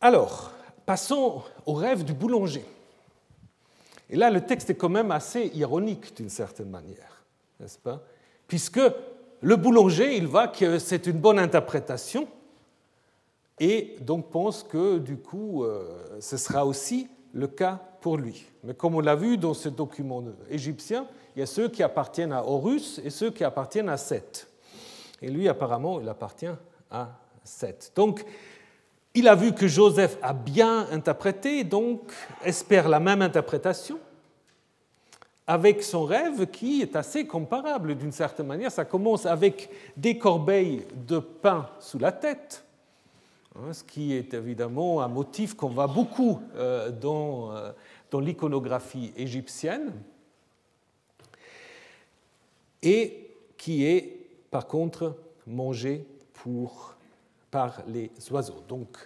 Alors, passons au rêve du boulanger. Et là, le texte est quand même assez ironique d'une certaine manière, n'est-ce pas? Puisque le boulanger, il voit que c'est une bonne interprétation et donc pense que du coup, euh, ce sera aussi le cas pour lui. Mais comme on l'a vu dans ce document égyptien, il y a ceux qui appartiennent à Horus et ceux qui appartiennent à Seth. Et lui, apparemment, il appartient à Seth. Donc, il a vu que Joseph a bien interprété, donc espère la même interprétation, avec son rêve qui est assez comparable d'une certaine manière. Ça commence avec des corbeilles de pain sous la tête, hein, ce qui est évidemment un motif qu'on voit beaucoup euh, euh, dans l'iconographie égyptienne, et qui est par contre mangé pour par les oiseaux. Donc,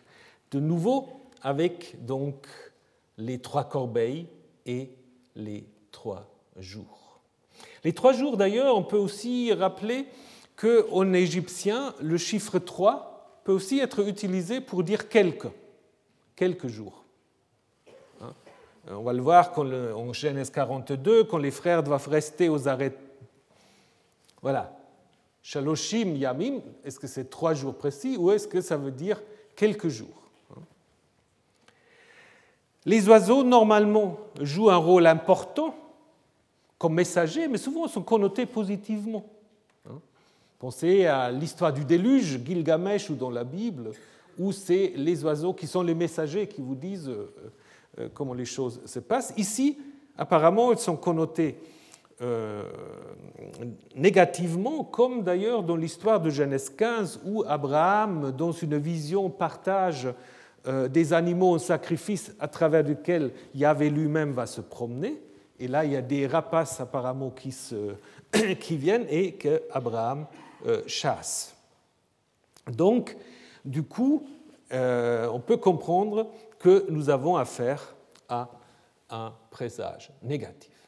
de nouveau, avec donc les trois corbeilles et les trois jours. Les trois jours, d'ailleurs, on peut aussi rappeler qu'en égyptien, le chiffre 3 peut aussi être utilisé pour dire quelques, quelques jours. Hein? On va le voir en Genèse 42, quand les frères doivent rester aux arrêts. Voilà, Shaloshim Yamim, est-ce que c'est trois jours précis ou est-ce que ça veut dire quelques jours Les oiseaux, normalement, jouent un rôle important comme messagers, mais souvent sont connotés positivement. Pensez à l'histoire du déluge, Gilgamesh ou dans la Bible, où c'est les oiseaux qui sont les messagers qui vous disent euh, euh, comment les choses se passent. Ici, apparemment, ils sont connotés euh, négativement, comme d'ailleurs dans l'histoire de Genèse 15, où Abraham, dans une vision, partage euh, des animaux en sacrifice à travers lesquels Yahvé lui-même va se promener. Et là, il y a des rapaces apparemment qui, viennent et que Abraham euh, chasse. Donc, du coup, on peut comprendre que nous avons affaire à un présage négatif.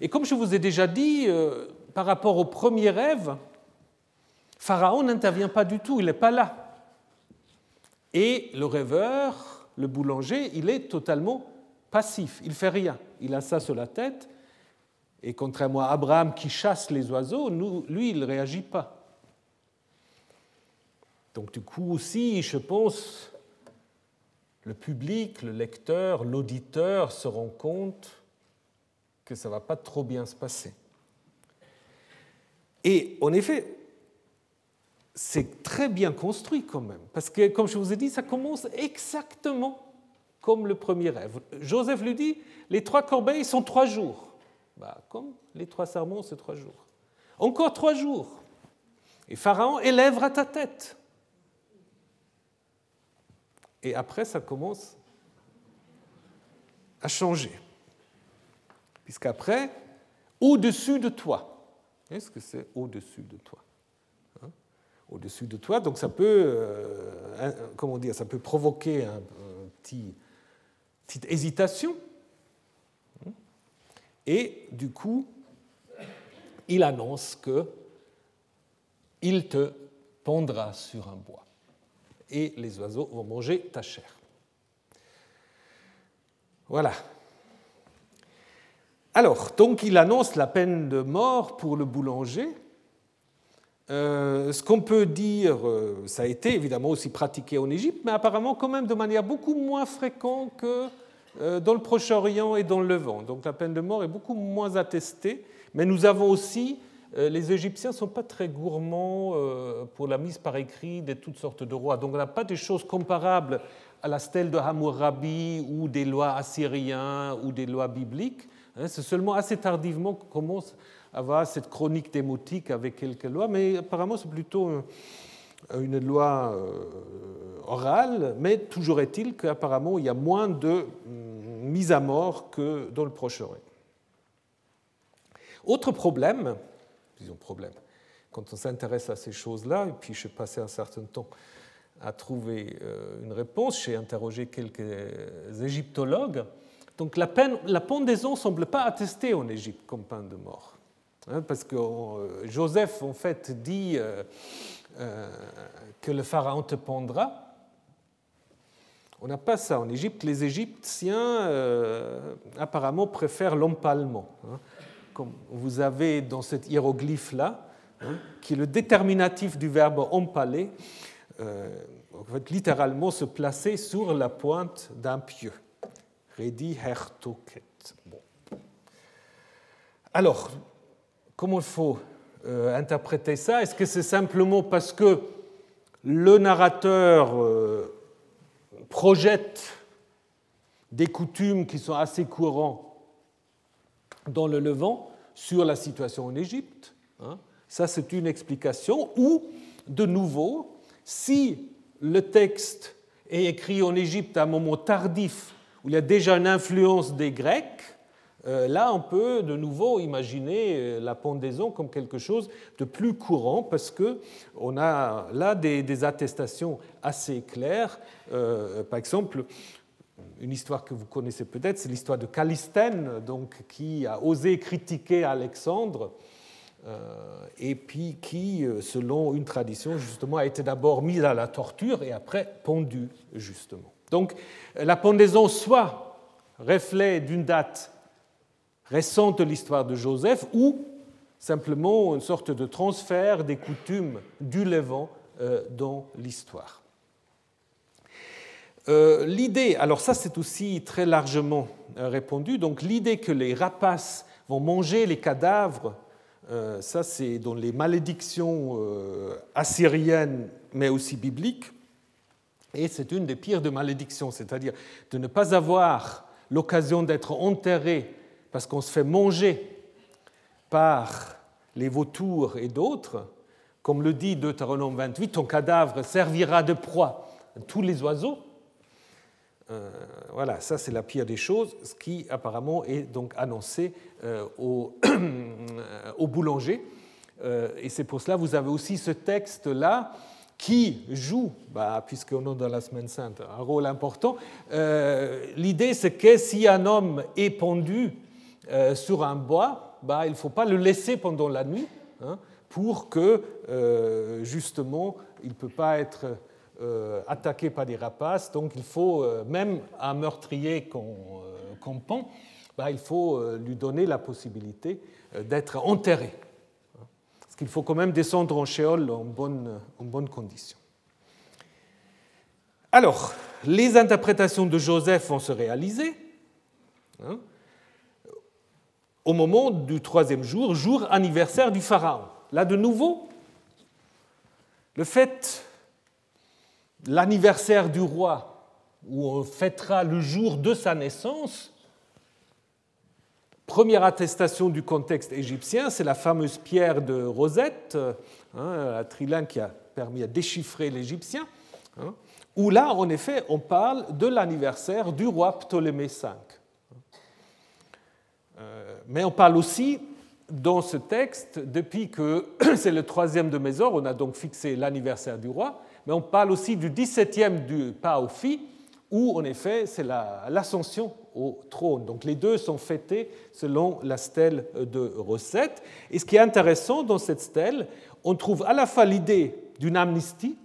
Et comme je vous ai déjà dit, euh, par rapport au premier rêve, Pharaon n'intervient pas du tout, il n'est pas là. Et le rêveur, le boulanger, il est totalement passif, il fait rien. Il a ça sur la tête, et contrairement à Abraham qui chasse les oiseaux, lui, il ne réagit pas. Donc du coup aussi, je pense, le public, le lecteur, l'auditeur se rend compte que ça ne va pas trop bien se passer. Et en effet, c'est très bien construit quand même, parce que, comme je vous ai dit, ça commence exactement comme le premier rêve. Joseph lui dit, les trois corbeilles sont trois jours. Bah, comme les trois sermons, c'est trois jours. Encore trois jours. Et Pharaon élèvera ta tête. Et après, ça commence à changer puisqu'après, au-dessus de toi, Est-ce que c'est au-dessus de toi hein? Au-dessus de toi, donc ça peut, euh, comment dire, ça peut provoquer un, petit, petite hésitation. Et du coup, il annonce que il te pondra sur un bois et les oiseaux vont manger ta chair. Voilà. Alors, donc il annonce la peine de mort pour le boulanger. Euh, ce qu'on peut dire, euh, ça a été évidemment aussi pratiqué en Égypte, mais apparemment quand même de manière beaucoup moins fréquente que euh, dans le Proche-Orient et dans le Levant. Donc la peine de mort est beaucoup moins attestée, mais nous avons aussi les Égyptiens ne sont pas très gourmands pour la mise par écrit de toutes sortes de rois. Donc on n'a pas des choses comparables à la stèle de Hammurabi ou des lois assyriens ou des lois bibliques. Hein. C'est seulement assez tardivement qu'on commence à avoir cette chronique démotique avec quelques lois, mais apparemment c'est plutôt une loi euh, orale, mais toujours est-il qu'apparemment il y a moins de hum, mise à mort que dans le Proche-Orient. Autre problème, disons, problème. Quand on s'intéresse à ces choses-là, et puis j'ai passé un certain temps à trouver euh, une réponse, j'ai interrogé quelques égyptologues. Donc la, peine, la pendaison ne semble pas attestée en Égypte comme peine de mort. Hein, parce que euh, Joseph, en fait, dit euh, que le pharaon te pendra. On n'a pas ça en Égypte. Les Égyptiens, apparemment, préfèrent l'empalement. Hein vous avez dans cet hiéroglyphe-là, hein, qui est le déterminatif du verbe empaler, euh, littéralement se placer sur la pointe d'un pieu. Hertoket. Alors, comment il faut euh, interpréter ça? Est-ce que c'est simplement parce que le narrateur euh, projette des coutumes qui sont assez courantes dans le Levant sur la situation en Égypte. Hein? Ça, c'est une explication. Ou, de nouveau, si le texte est écrit en Égypte à un moment tardif, où il y a déjà une influence des Grecs, euh, là, on peut de nouveau imaginer euh, la pendaison comme quelque chose de plus courant parce qu'on a là des, attestations assez claires. Euh, par exemple, une histoire que vous connaissez peut-être, c'est l'histoire de Calistène, donc, qui a osé critiquer Alexandre, et puis qui, selon une tradition, justement, a été d'abord mise à la torture et après pendue, justement. Donc la pendaison soit reflet d'une date récente de l'histoire de Joseph, ou simplement une sorte de transfert des coutumes du Levant euh, dans l'histoire. Euh, l'idée, alors ça c'est aussi très largement euh, répondu, donc l'idée que les rapaces vont manger les cadavres, ça c'est dans les malédictions assyriennes mais aussi bibliques, et c'est une des pires de malédictions, c'est-à-dire de ne pas avoir l'occasion d'être enterré parce qu'on se fait manger par les vautours et d'autres, comme le dit Deutéronome 28, ton cadavre servira de proie à tous les oiseaux, euh, voilà, ça c'est la pire des choses, ce qui apparemment est donc annoncé euh, au, boulanger. Euh, et c'est pour cela que vous avez aussi ce texte-là qui joue, bah, puisqu'on est dans la semaine sainte, un rôle important. L'idée c'est que si un homme est pendu sur un bois, bah, il ne faut pas le laisser pendant la nuit hein, pour que justement il ne peut pas être euh, attaqué par des rapaces. Donc il faut, euh, même un meurtrier qu'on euh, pend, bah, il faut lui donner la possibilité d'être enterré. Qu'il faut quand même descendre en shéol en bonne, en condition. Alors, les interprétations de Joseph vont se réaliser hein, au moment du troisième jour, jour anniversaire du Pharaon. Là, de nouveau, le fait l'anniversaire du roi, où on fêtera le jour de sa naissance, première attestation du contexte égyptien, c'est la fameuse pierre de Rosette, hein, la trilin qui a permis à déchiffrer l'égyptien, hein, où là, en effet, on parle de l'anniversaire du roi Ptolémée V. Euh, mais on parle aussi dans ce texte depuis que c'est le troisième de Mésor, on a donc fixé l'anniversaire du roi, mais on parle aussi du 17e du Paophi, où en effet c'est l'ascension Donc les deux sont fêtés selon la stèle de recette. Et ce qui est intéressant dans cette stèle, on trouve à la fois l'idée d'une amnistie,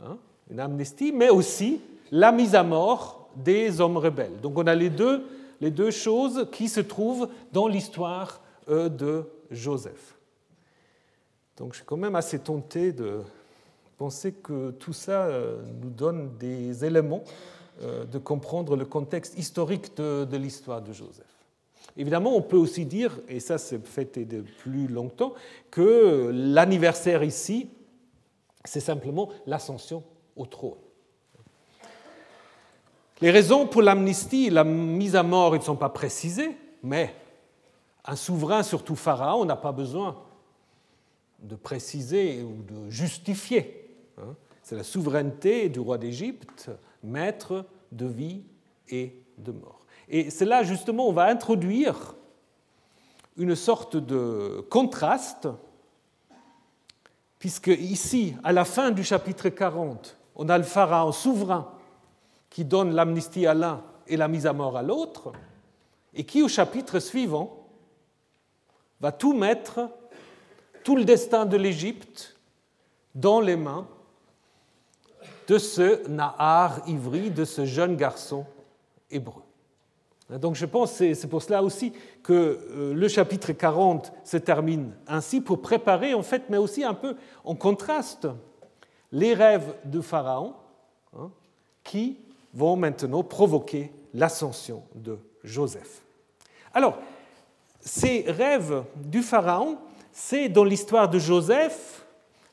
hein, une amnistie, mais aussi la mise à mort des hommes rebelles. Donc on a les deux, les deux choses qui se trouvent dans l'histoire euh, de Joseph. Donc je suis quand même assez tenté de penser que tout ça euh, nous donne des éléments de comprendre le contexte historique de, l'histoire de Joseph. Évidemment, on peut aussi dire, et ça c'est fêté de plus longtemps, que l'anniversaire ici, c'est simplement l'ascension au trône. Les raisons pour l'amnistie, la mise à mort, ne sont pas précisées, mais un souverain, surtout Pharaon, n'a pas besoin de préciser ou de justifier. Hein. C'est la souveraineté du roi d'Égypte, maître de vie et de mort. Et c'est là justement on va introduire une sorte de contraste, puisque ici, à la fin du chapitre 40, on a le pharaon souverain qui donne l'amnistie à l'un et la mise à mort à l'autre, et qui au chapitre suivant va tout mettre, tout le destin de l'Égypte, dans les mains de ce Nahar ivri, de ce jeune garçon hébreu. Donc je pense que c'est pour cela aussi que euh, le chapitre 40 se termine ainsi pour préparer en fait, mais aussi un peu en contraste, les rêves de Pharaon hein, qui vont maintenant provoquer l'ascension de Joseph. Alors, ces rêves du Pharaon, c'est dans l'histoire de Joseph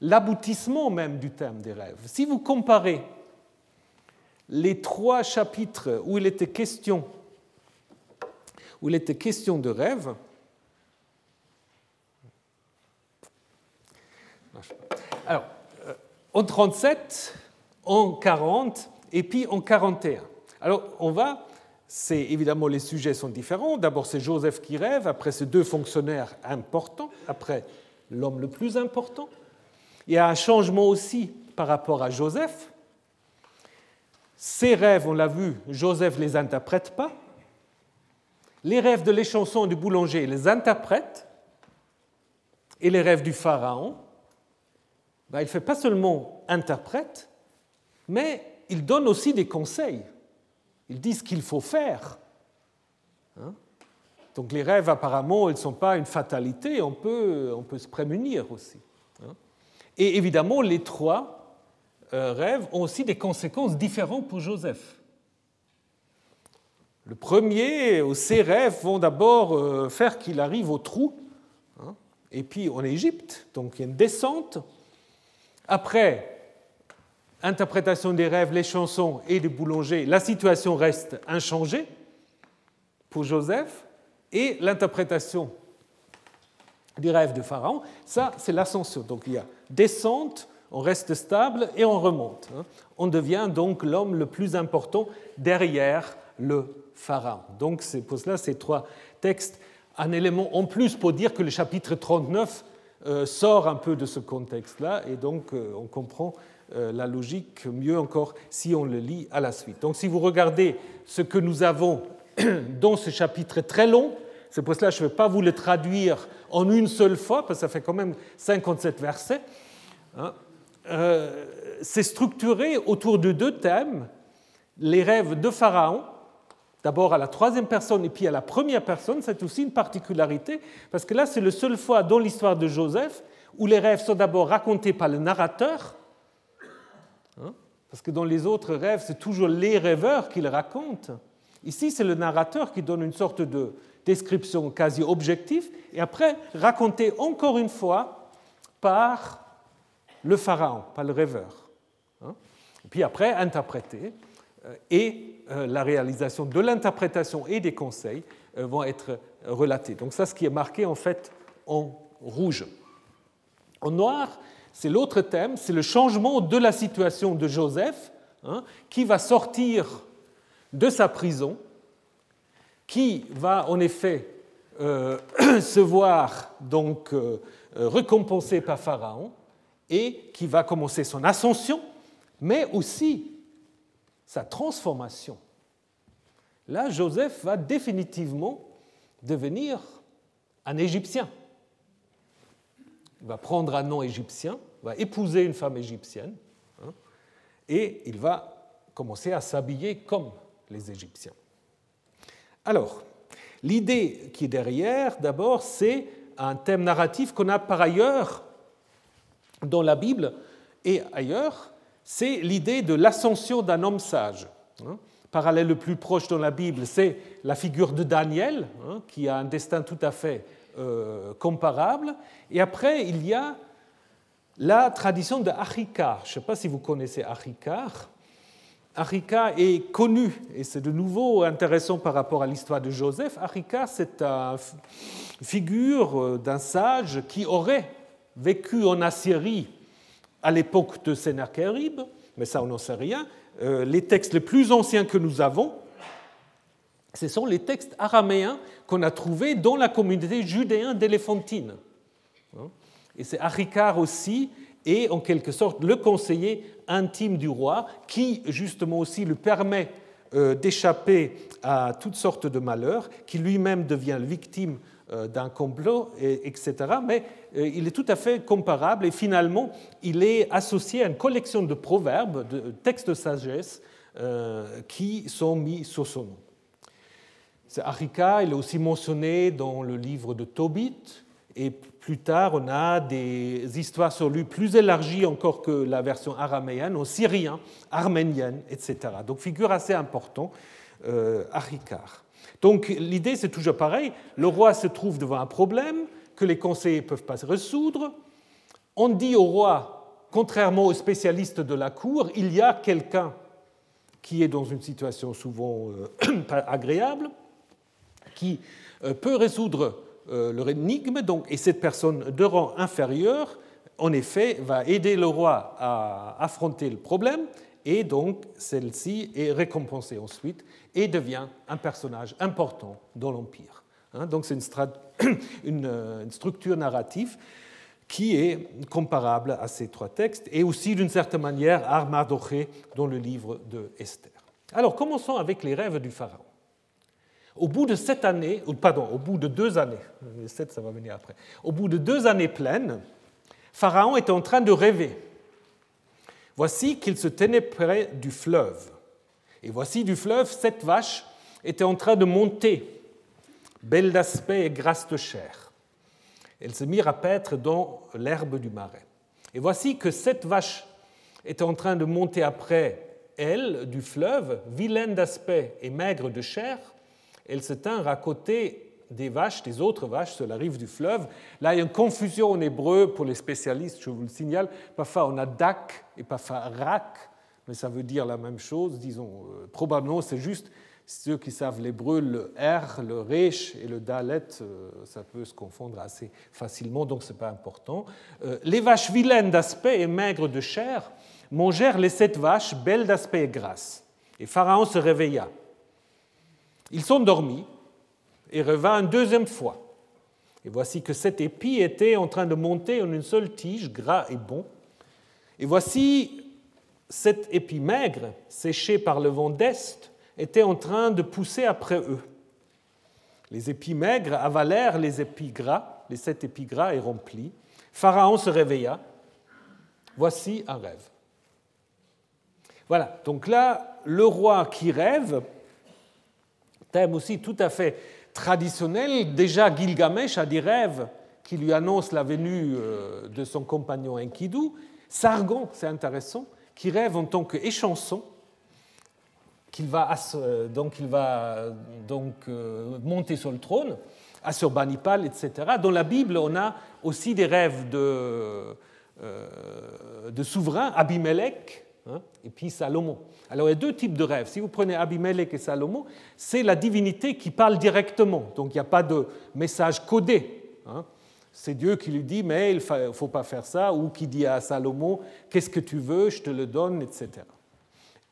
l'aboutissement même du thème des rêves. Si vous comparez les trois chapitres où il était question, où il était de rêves, alors, euh, en 37, en 40 et puis en 41. Alors, on va, c'est évidemment les sujets sont différents. D'abord, c'est Joseph qui rêve, après, c'est deux fonctionnaires importants, après, l'homme le plus important. Il y a un changement aussi par rapport à Joseph. Ces rêves, on l'a vu, Joseph ne les interprète pas. Les rêves de l'échanson du boulanger les interprète. Et les rêves du pharaon, ben, il ne fait pas seulement interprète, mais il donne aussi des conseils. Il dit ce qu'il faut faire. Hein. Donc les rêves, apparemment, ils ne sont pas une fatalité, on peut, on peut se prémunir aussi. Et évidemment, les trois euh, rêves ont aussi des conséquences différentes pour Joseph. Le premier, ces rêves vont d'abord euh, faire qu'il arrive au trou, hein, et puis en Égypte, donc il y a une descente. Après, interprétation des rêves, les chansons et du boulanger, la situation reste inchangée pour Joseph, et l'interprétation des rêves de Pharaon, ça c'est l'ascension. Donc il y a descente, on reste stable et on remonte. Hein. On devient donc l'homme le plus important derrière le Pharaon. Donc c'est pour cela ces trois textes, un élément en plus pour dire que le chapitre 39 euh, sort un peu de ce contexte-là et donc euh, on comprend euh, la logique mieux encore si on le lit à la suite. Donc si vous regardez ce que nous avons dans ce chapitre très long, c'est pour cela je ne vais pas vous le traduire en une seule fois, parce que ça fait quand même 57 versets. Hein. Euh, c'est structuré autour de deux thèmes, les rêves de Pharaon, d'abord à la troisième personne et puis à la première personne, c'est aussi une particularité, parce que là c'est la seule fois dans l'histoire de Joseph où les rêves sont d'abord racontés par le narrateur, Hein? Parce que dans les autres rêves, c'est toujours les rêveurs qui le racontent. Ici, c'est le narrateur qui donne une sorte de description quasi objective, et après raconté encore une fois par le pharaon, par le rêveur. Hein? Et puis après, interprété, euh, et euh, la réalisation de l'interprétation et des conseils euh, vont être relatés. Donc ça, ce qui est marqué en fait en rouge. En noir, c'est l'autre thème, c'est le changement de la situation de Joseph, hein, qui va sortir de sa prison, qui va en effet se voir donc récompensé par Pharaon et qui va commencer son ascension, mais aussi sa transformation. Là, Joseph va définitivement devenir un Égyptien. Il va prendre un nom égyptien, va épouser une femme égyptienne, hein, et il va commencer à s'habiller comme les Égyptiens. Alors, l'idée qui est derrière, d'abord, c'est un thème narratif qu'on a par ailleurs dans la Bible et ailleurs, c'est l'idée de l'ascension d'un homme sage. Hein. Parallèle le plus proche dans la Bible, c'est la figure de Daniel, hein, qui a un destin tout à fait euh, comparable. Et après, il y a la tradition de Achikar. Je ne sais pas si vous connaissez Achikar. Achikar est connu, et c'est de nouveau intéressant par rapport à l'histoire de Joseph. Achikar, c'est une figure euh, d'un sage qui aurait vécu en Assyrie à l'époque de Sennacherib, mais ça on n'en sait rien. Euh, les textes les plus anciens que nous avons, ce sont les textes araméens qu'on a trouvés dans la communauté judéenne d'Éléphantine. Et c'est Achikar aussi et en quelque sorte le conseiller intime du roi qui justement aussi lui permet euh, d'échapper à toutes sortes de malheurs, qui lui-même devient victime euh, d'un complot, etc. Mais euh, il est tout à fait comparable et finalement, il est associé à une collection de proverbes, de textes de sagesse qui sont mis sur son nom. Arika, il est aussi mentionné dans le livre de Tobit, et plus tard, on a des histoires sur lui plus élargies encore que la version araméenne, en syrien, arménienne, etc. Donc, figure assez importante, euh, Donc, l'idée, c'est toujours pareil. Le roi se trouve devant un problème que les conseillers ne peuvent pas résoudre. On dit au roi, contrairement aux spécialistes de la cour, il y a quelqu'un qui est dans une situation souvent euh, pas agréable, qui euh, peut résoudre leur énigme, donc, et cette personne de rang inférieur, en effet, va aider le roi à affronter le problème, et donc celle-ci est récompensée ensuite et devient un personnage important dans l'Empire. Hein. donc c'est une, euh, une, structure narrative qui est comparable à ces trois textes, et aussi d'une certaine manière à Armadoché dans le livre de Esther. Alors commençons avec les rêves du Pharaon. Au bout de pardon, au bout de deux années, ça va venir après, au bout de deux années pleines, Pharaon était en train de rêver. Voici qu'il se tenait près du fleuve. Et voici du fleuve, sept vaches étaient en train de monter, belles d'aspect et grasses de chair. Elles se mirent à paître dans l'herbe du marais. Et voici que sept vaches étaient en train de monter après elles du fleuve, vilaines d'aspect et maigres de chair, elles se tinrent à côté des vaches, des autres vaches sur la rive du fleuve. Là, il y a une confusion en hébreu pour les spécialistes, je vous le signale. Parfois, on a dak et parfois rak, mais ça veut dire la même chose. Disons, euh, probablement, c'est juste ceux qui savent l'hébreu, le R, le Resh et le Dalet, euh, ça peut se confondre assez facilement, donc ce n'est pas important. Euh, les vaches vilaines d'aspect et maigres de chair mangèrent les sept vaches belles d'aspect et grasses. Et Pharaon se réveilla. Ils sont dormis et revint une deuxième fois. Et voici que cet épi était en train de monter en une seule tige, gras et bon. Et voici cet épi maigre, séché par le vent d'Est, était en train de pousser après eux. Les épis maigres avalèrent les épis gras, les sept épis gras et remplis. Pharaon se réveilla. Voici un rêve. Voilà, donc là, le roi qui rêve thème aussi tout à fait traditionnel. Déjà, Gilgamesh a des rêves qui lui annoncent la venue euh, de son compagnon Enkidu. Sargon, c'est intéressant, qui rêve en tant qu'échanson, qu'il va, euh, donc, il va donc, euh, monter sur le trône, Assurbanipal, etc. Dans la Bible, on a aussi des rêves de, de souverains, Abimelech, Hein, et puis Salomon. Alors il y a deux types de rêves. Si vous prenez Abimelech et Salomon, c'est la divinité qui parle directement. Donc il n'y a pas de message codé. Hein. C'est Dieu qui lui dit, mais il ne faut pas faire ça, ou qui dit à Salomon, qu'est-ce que tu veux, je te le donne, etc.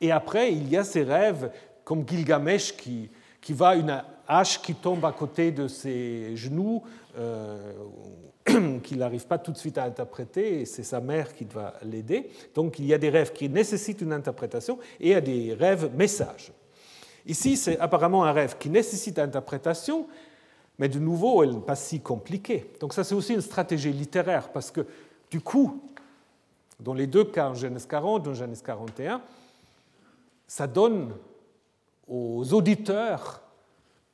Et après, il y a ces rêves comme Gilgamesh qui, qui va une, hache qui tombe à côté de ses genoux, qu'il n'arrive pas tout de suite à interpréter, c'est sa mère qui doit l'aider. Donc il y a des rêves qui nécessitent une interprétation, et il y a des rêves messages. Ici, c'est apparemment un rêve qui nécessite interprétation, mais de nouveau, elle n'est pas si compliquée. Donc ça, c'est aussi une stratégie littéraire, parce que du coup, dans les deux cas, en Genèse 40 en Genèse 41, ça donne aux auditeurs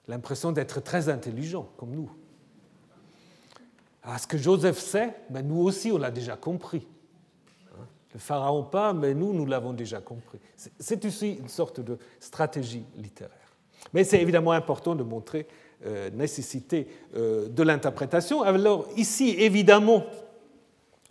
l'impression d'être très intelligents, comme nous. Ah, ce que Joseph sait, ben nous aussi, on l'a déjà compris. Hein? Le pharaon pas, mais nous, nous l'avons déjà compris. C'est aussi une sorte de stratégie littéraire. Mais c'est évidemment important de montrer euh, nécessité euh, de l'interprétation. Alors ici, évidemment,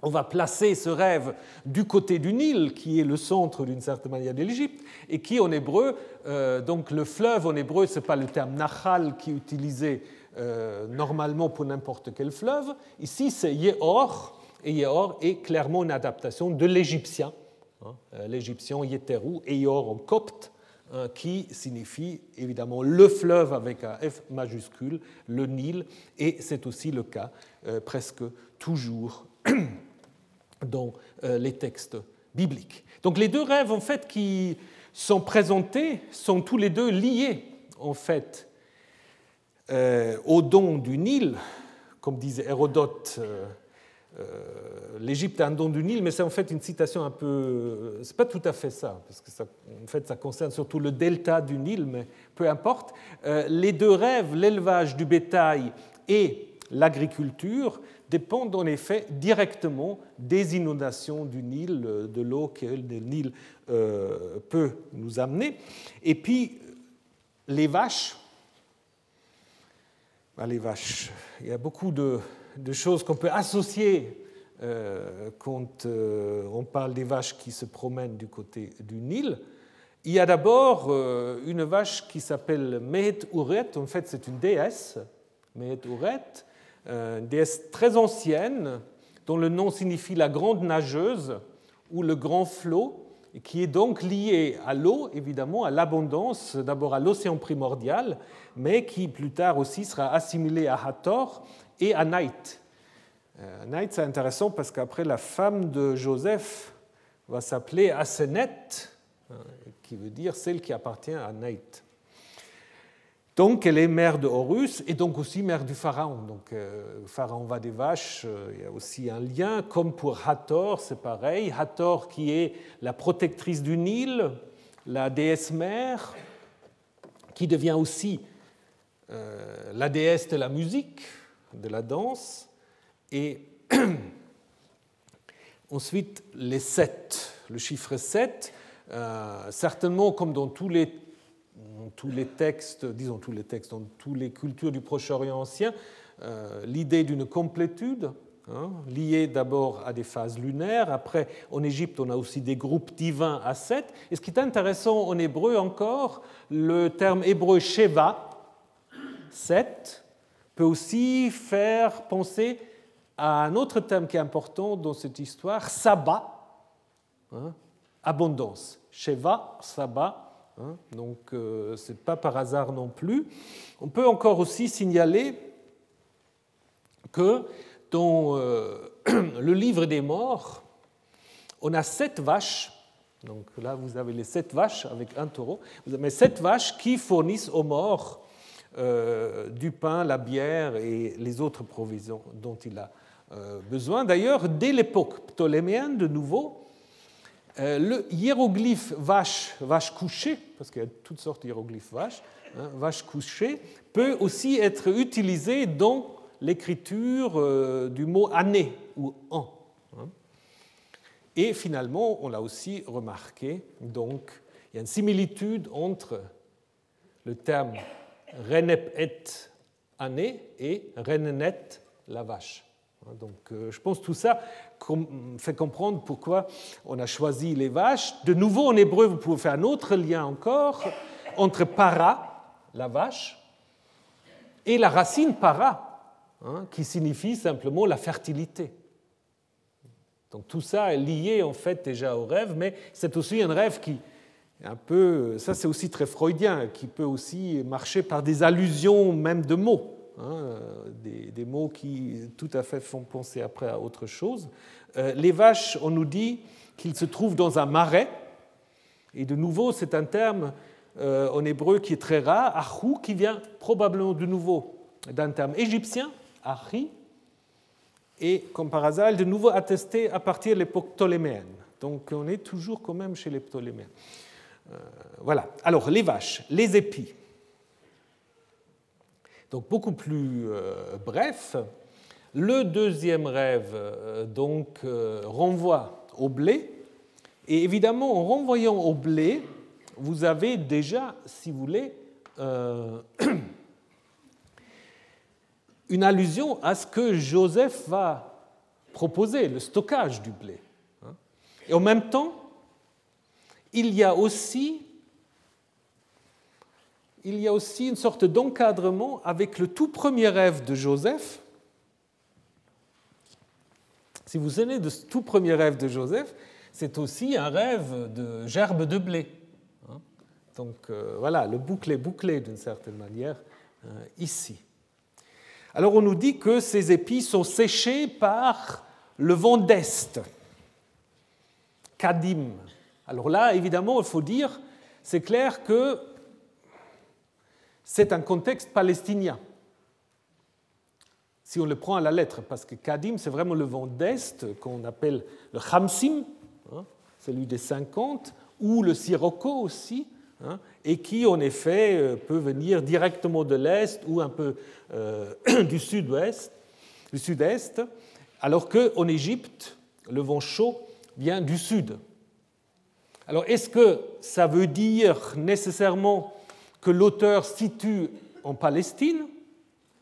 on va placer ce rêve du côté du Nil, qui est le centre d'une certaine manière de l'Égypte, et qui en hébreu, euh, donc le fleuve en hébreu, ce n'est pas le terme Nahal qui est utilisé euh, normalement pour n'importe quel fleuve. Ici, c'est Yehor, et Yehor est clairement une adaptation de l'égyptien, hein, euh, l'égyptien Yeteru, et Yehor en copte, hein, qui signifie évidemment le fleuve avec un F majuscule, le Nil, et c'est aussi le cas euh, presque toujours dans les textes bibliques. Donc les deux rêves en fait qui sont présentés sont tous les deux liés en fait euh, au don du Nil, comme disait Hérodote, euh, euh, l'Égypte a un don du Nil, mais c'est en fait une citation un peu. C'est pas tout à fait ça, parce que ça, en fait, ça concerne surtout le delta du Nil, mais peu importe. les deux rêves, l'élevage du bétail et l'agriculture, dépendent en effet directement des inondations du Nil, de l'eau que le Nil peut nous amener. Et puis, les vaches, bah, les vaches. Il y a beaucoup de, choses qu'on peut associer euh, quand euh, on parle des vaches qui se promènent du côté du Nil. Il y a d'abord euh, une vache qui s'appelle Mehet Uret. En fait, c'est une déesse, Mehet Uret, une déesse très ancienne dont le nom signifie la grande nageuse ou le grand flot qui est donc lié à l'eau, évidemment, à l'abondance, d'abord à l'océan primordial, mais qui plus tard aussi sera assimilé à Hathor et à Naït. Euh, Naït, c'est intéressant parce qu'après, la femme de Joseph va s'appeler Asenet, hein, qui veut dire celle qui appartient à Naït. Donc elle est mère de Horus et donc aussi mère du pharaon. Donc euh, pharaon va des vaches, euh, il y a aussi un lien, comme pour Hathor, c'est pareil. Hathor qui est la protectrice du Nil, la déesse mère, qui devient aussi euh, la déesse de la musique, de la danse, et ensuite les sept, le chiffre 7, certainement comme dans tous les dans tous les textes, disons tous les textes, dans toutes les cultures du Proche-Orient ancien, euh, l'idée d'une complétude, hein, liée d'abord à des phases lunaires. Après, en Égypte, on a aussi des groupes divins à sept. Et ce qui est intéressant en hébreu encore, le terme hébreu Sheva, sept, peut aussi faire penser à un autre terme qui est important dans cette histoire, Saba, hein, abondance. Sheva, Saba, Hein, donc euh, ce n'est pas par hasard non plus. On peut encore aussi signaler que dans euh, le livre des morts, on a sept vaches. Donc là, vous avez les sept vaches avec un taureau. Vous avez sept vaches qui fournissent aux morts euh, du pain, la bière et les autres provisions dont il a besoin. D'ailleurs, dès l'époque ptoléméenne, de nouveau, le hiéroglyphe vache, vache couchée, parce qu'il y a toutes sortes de hiéroglyphes vache, hein, vache couchée, peut aussi être utilisé dans l'écriture euh, du mot année ou an. Hein. Et finalement, on l'a aussi remarqué, donc il y a une similitude entre le terme renep et année et renenet la vache. Hein, donc, euh, je pense que tout ça fait comprendre pourquoi on a choisi les vaches. De nouveau, en hébreu, vous pouvez faire un autre lien encore entre para, la vache, et la racine para, hein, qui signifie simplement la fertilité. Donc tout ça est lié en fait déjà au rêve, mais c'est aussi un rêve qui Un peu, ça c'est aussi très freudien, qui peut aussi marcher par des allusions même de mots, hein, des, mots qui tout à fait font penser après à autre chose. Euh, les vaches, on nous dit qu'ils se trouvent dans un marais, et de nouveau c'est un terme euh, en hébreu qui est très rare, achou, qui vient probablement de nouveau d'un terme égyptien, achi, et comme par hasard, de nouveau attesté à partir de l'époque ptoléméenne. Donc on est toujours quand même chez les Ptoléméens. Euh, voilà. Alors les vaches, les épis. Donc beaucoup plus euh, bref. Le deuxième rêve donc renvoie au blé. Et évidemment, en renvoyant au blé, vous avez déjà, si vous voulez, euh, une allusion à ce que Joseph va proposer, le stockage du blé. Hein. Et en même temps, il y a aussi, il y a aussi une sorte d'encadrement avec le tout premier rêve de Joseph. Si vous souvenez de ce tout premier rêve de Joseph, c'est aussi un rêve de gerbe de blé. Donc euh, voilà, le boucle est bouclé d'une certaine manière euh, ici. Alors on nous dit que ces épis sont séchés par le vent d'Est, Kadim. Alors là, évidemment, il faut dire, c'est clair que c'est un contexte palestinien. Si on le prend à la lettre, parce que Kadim, c'est vraiment le vent d'Est qu'on appelle le Khamsim, hein, celui des 50, ou le Sirocco aussi, Hein, et qui en effet euh, peut venir directement de l'est ou un peu euh, du sud-ouest, du sud-est, alors qu'en Égypte, le vent chaud vient du sud. Alors est-ce que ça veut dire nécessairement que l'auteur situe en Palestine,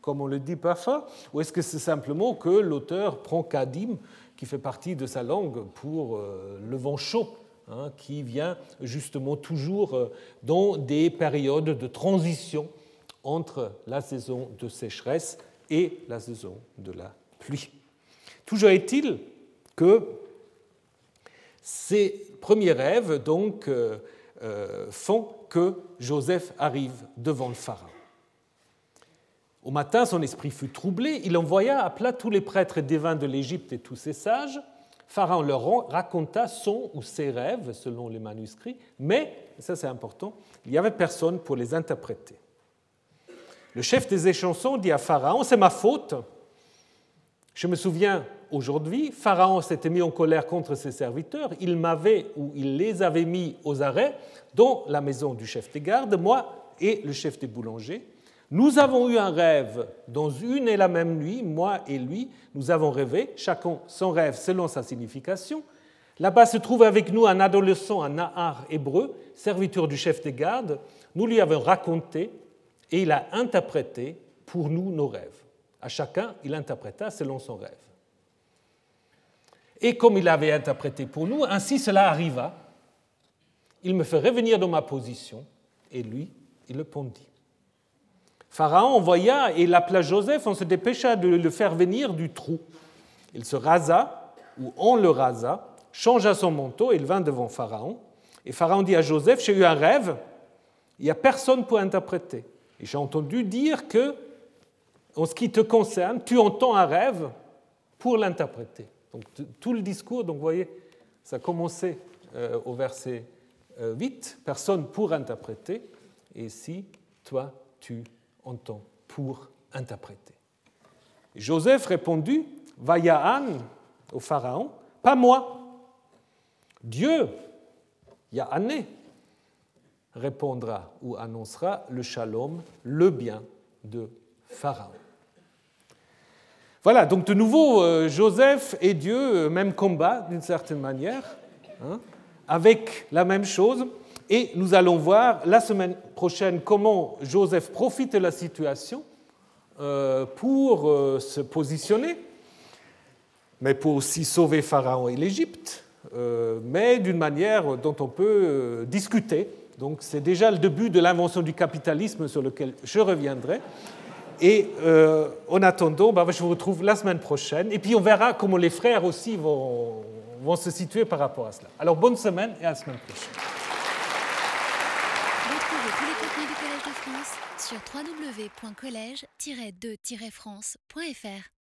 comme on le dit parfois, ou est-ce que c'est simplement que l'auteur prend Kadim, qui fait partie de sa langue, pour euh, le vent chaud Hein, qui vient justement toujours euh, dans des périodes de transition entre la saison de sécheresse et la saison de la pluie. Toujours est-il que ces premiers rêves donc, euh, font que Joseph arrive devant le Pharaon. Au matin, son esprit fut troublé. Il envoya à plat tous les prêtres et divins de l'Égypte et tous ses sages Pharaon leur raconta son ou ses rêves, selon les manuscrits, mais, ça c'est important, il n'y avait personne pour les interpréter. Le chef des échansons dit à Pharaon, c'est ma faute. Je me souviens aujourd'hui, Pharaon s'était mis en colère contre ses serviteurs, il m'avait ou il les avait mis aux arrêts dans la maison du chef des gardes, moi et le chef des boulangers. Nous avons eu un rêve dans une et la même nuit, moi et lui, nous avons rêvé, chacun son rêve selon sa signification. Là-bas se trouve avec nous un adolescent, un Nahar hébreu, serviteur du chef des gardes. Nous lui avons raconté et il a interprété pour nous nos rêves. À chacun, il interpréta selon son rêve. Et comme il avait interprété pour nous, ainsi cela arriva. Il me fait revenir dans ma position et lui, il le pondit. Pharaon envoya et l'appela Joseph, on se dépêcha de le faire venir du trou. Il se rasa, ou on le rasa, changea son manteau et il vint devant Pharaon. Et Pharaon dit à Joseph, j'ai eu un rêve, il n'y a personne pour interpréter. Et j'ai entendu dire que, en ce qui te concerne, tu entends un rêve pour l'interpréter. Donc tout le discours, donc vous voyez, ça a commencé euh, au verset 8, euh, personne pour interpréter, et si toi tu en temps pour interpréter. Joseph répondit Vayaan au Pharaon, pas moi. Dieu, Yahane, répondra ou annoncera le shalom, le bien de Pharaon. Voilà, donc de nouveau, euh, Joseph et Dieu, euh, même combat d'une certaine manière, hein, avec la même chose. Et nous allons voir la semaine prochaine comment Joseph profite de la situation euh, pour se positionner, mais pour aussi sauver Pharaon et l'Égypte, mais d'une manière dont on peut discuter. Donc c'est déjà le début de l'invention du capitalisme sur lequel je reviendrai. Et en attendant, bah, je vous retrouve la semaine prochaine. Et puis on verra comment les frères aussi vont, vont se situer par rapport à cela. Alors bonne semaine et à la semaine prochaine. Retrouvez tous les contenus du Collège de France sur www.colège-2-france.fr.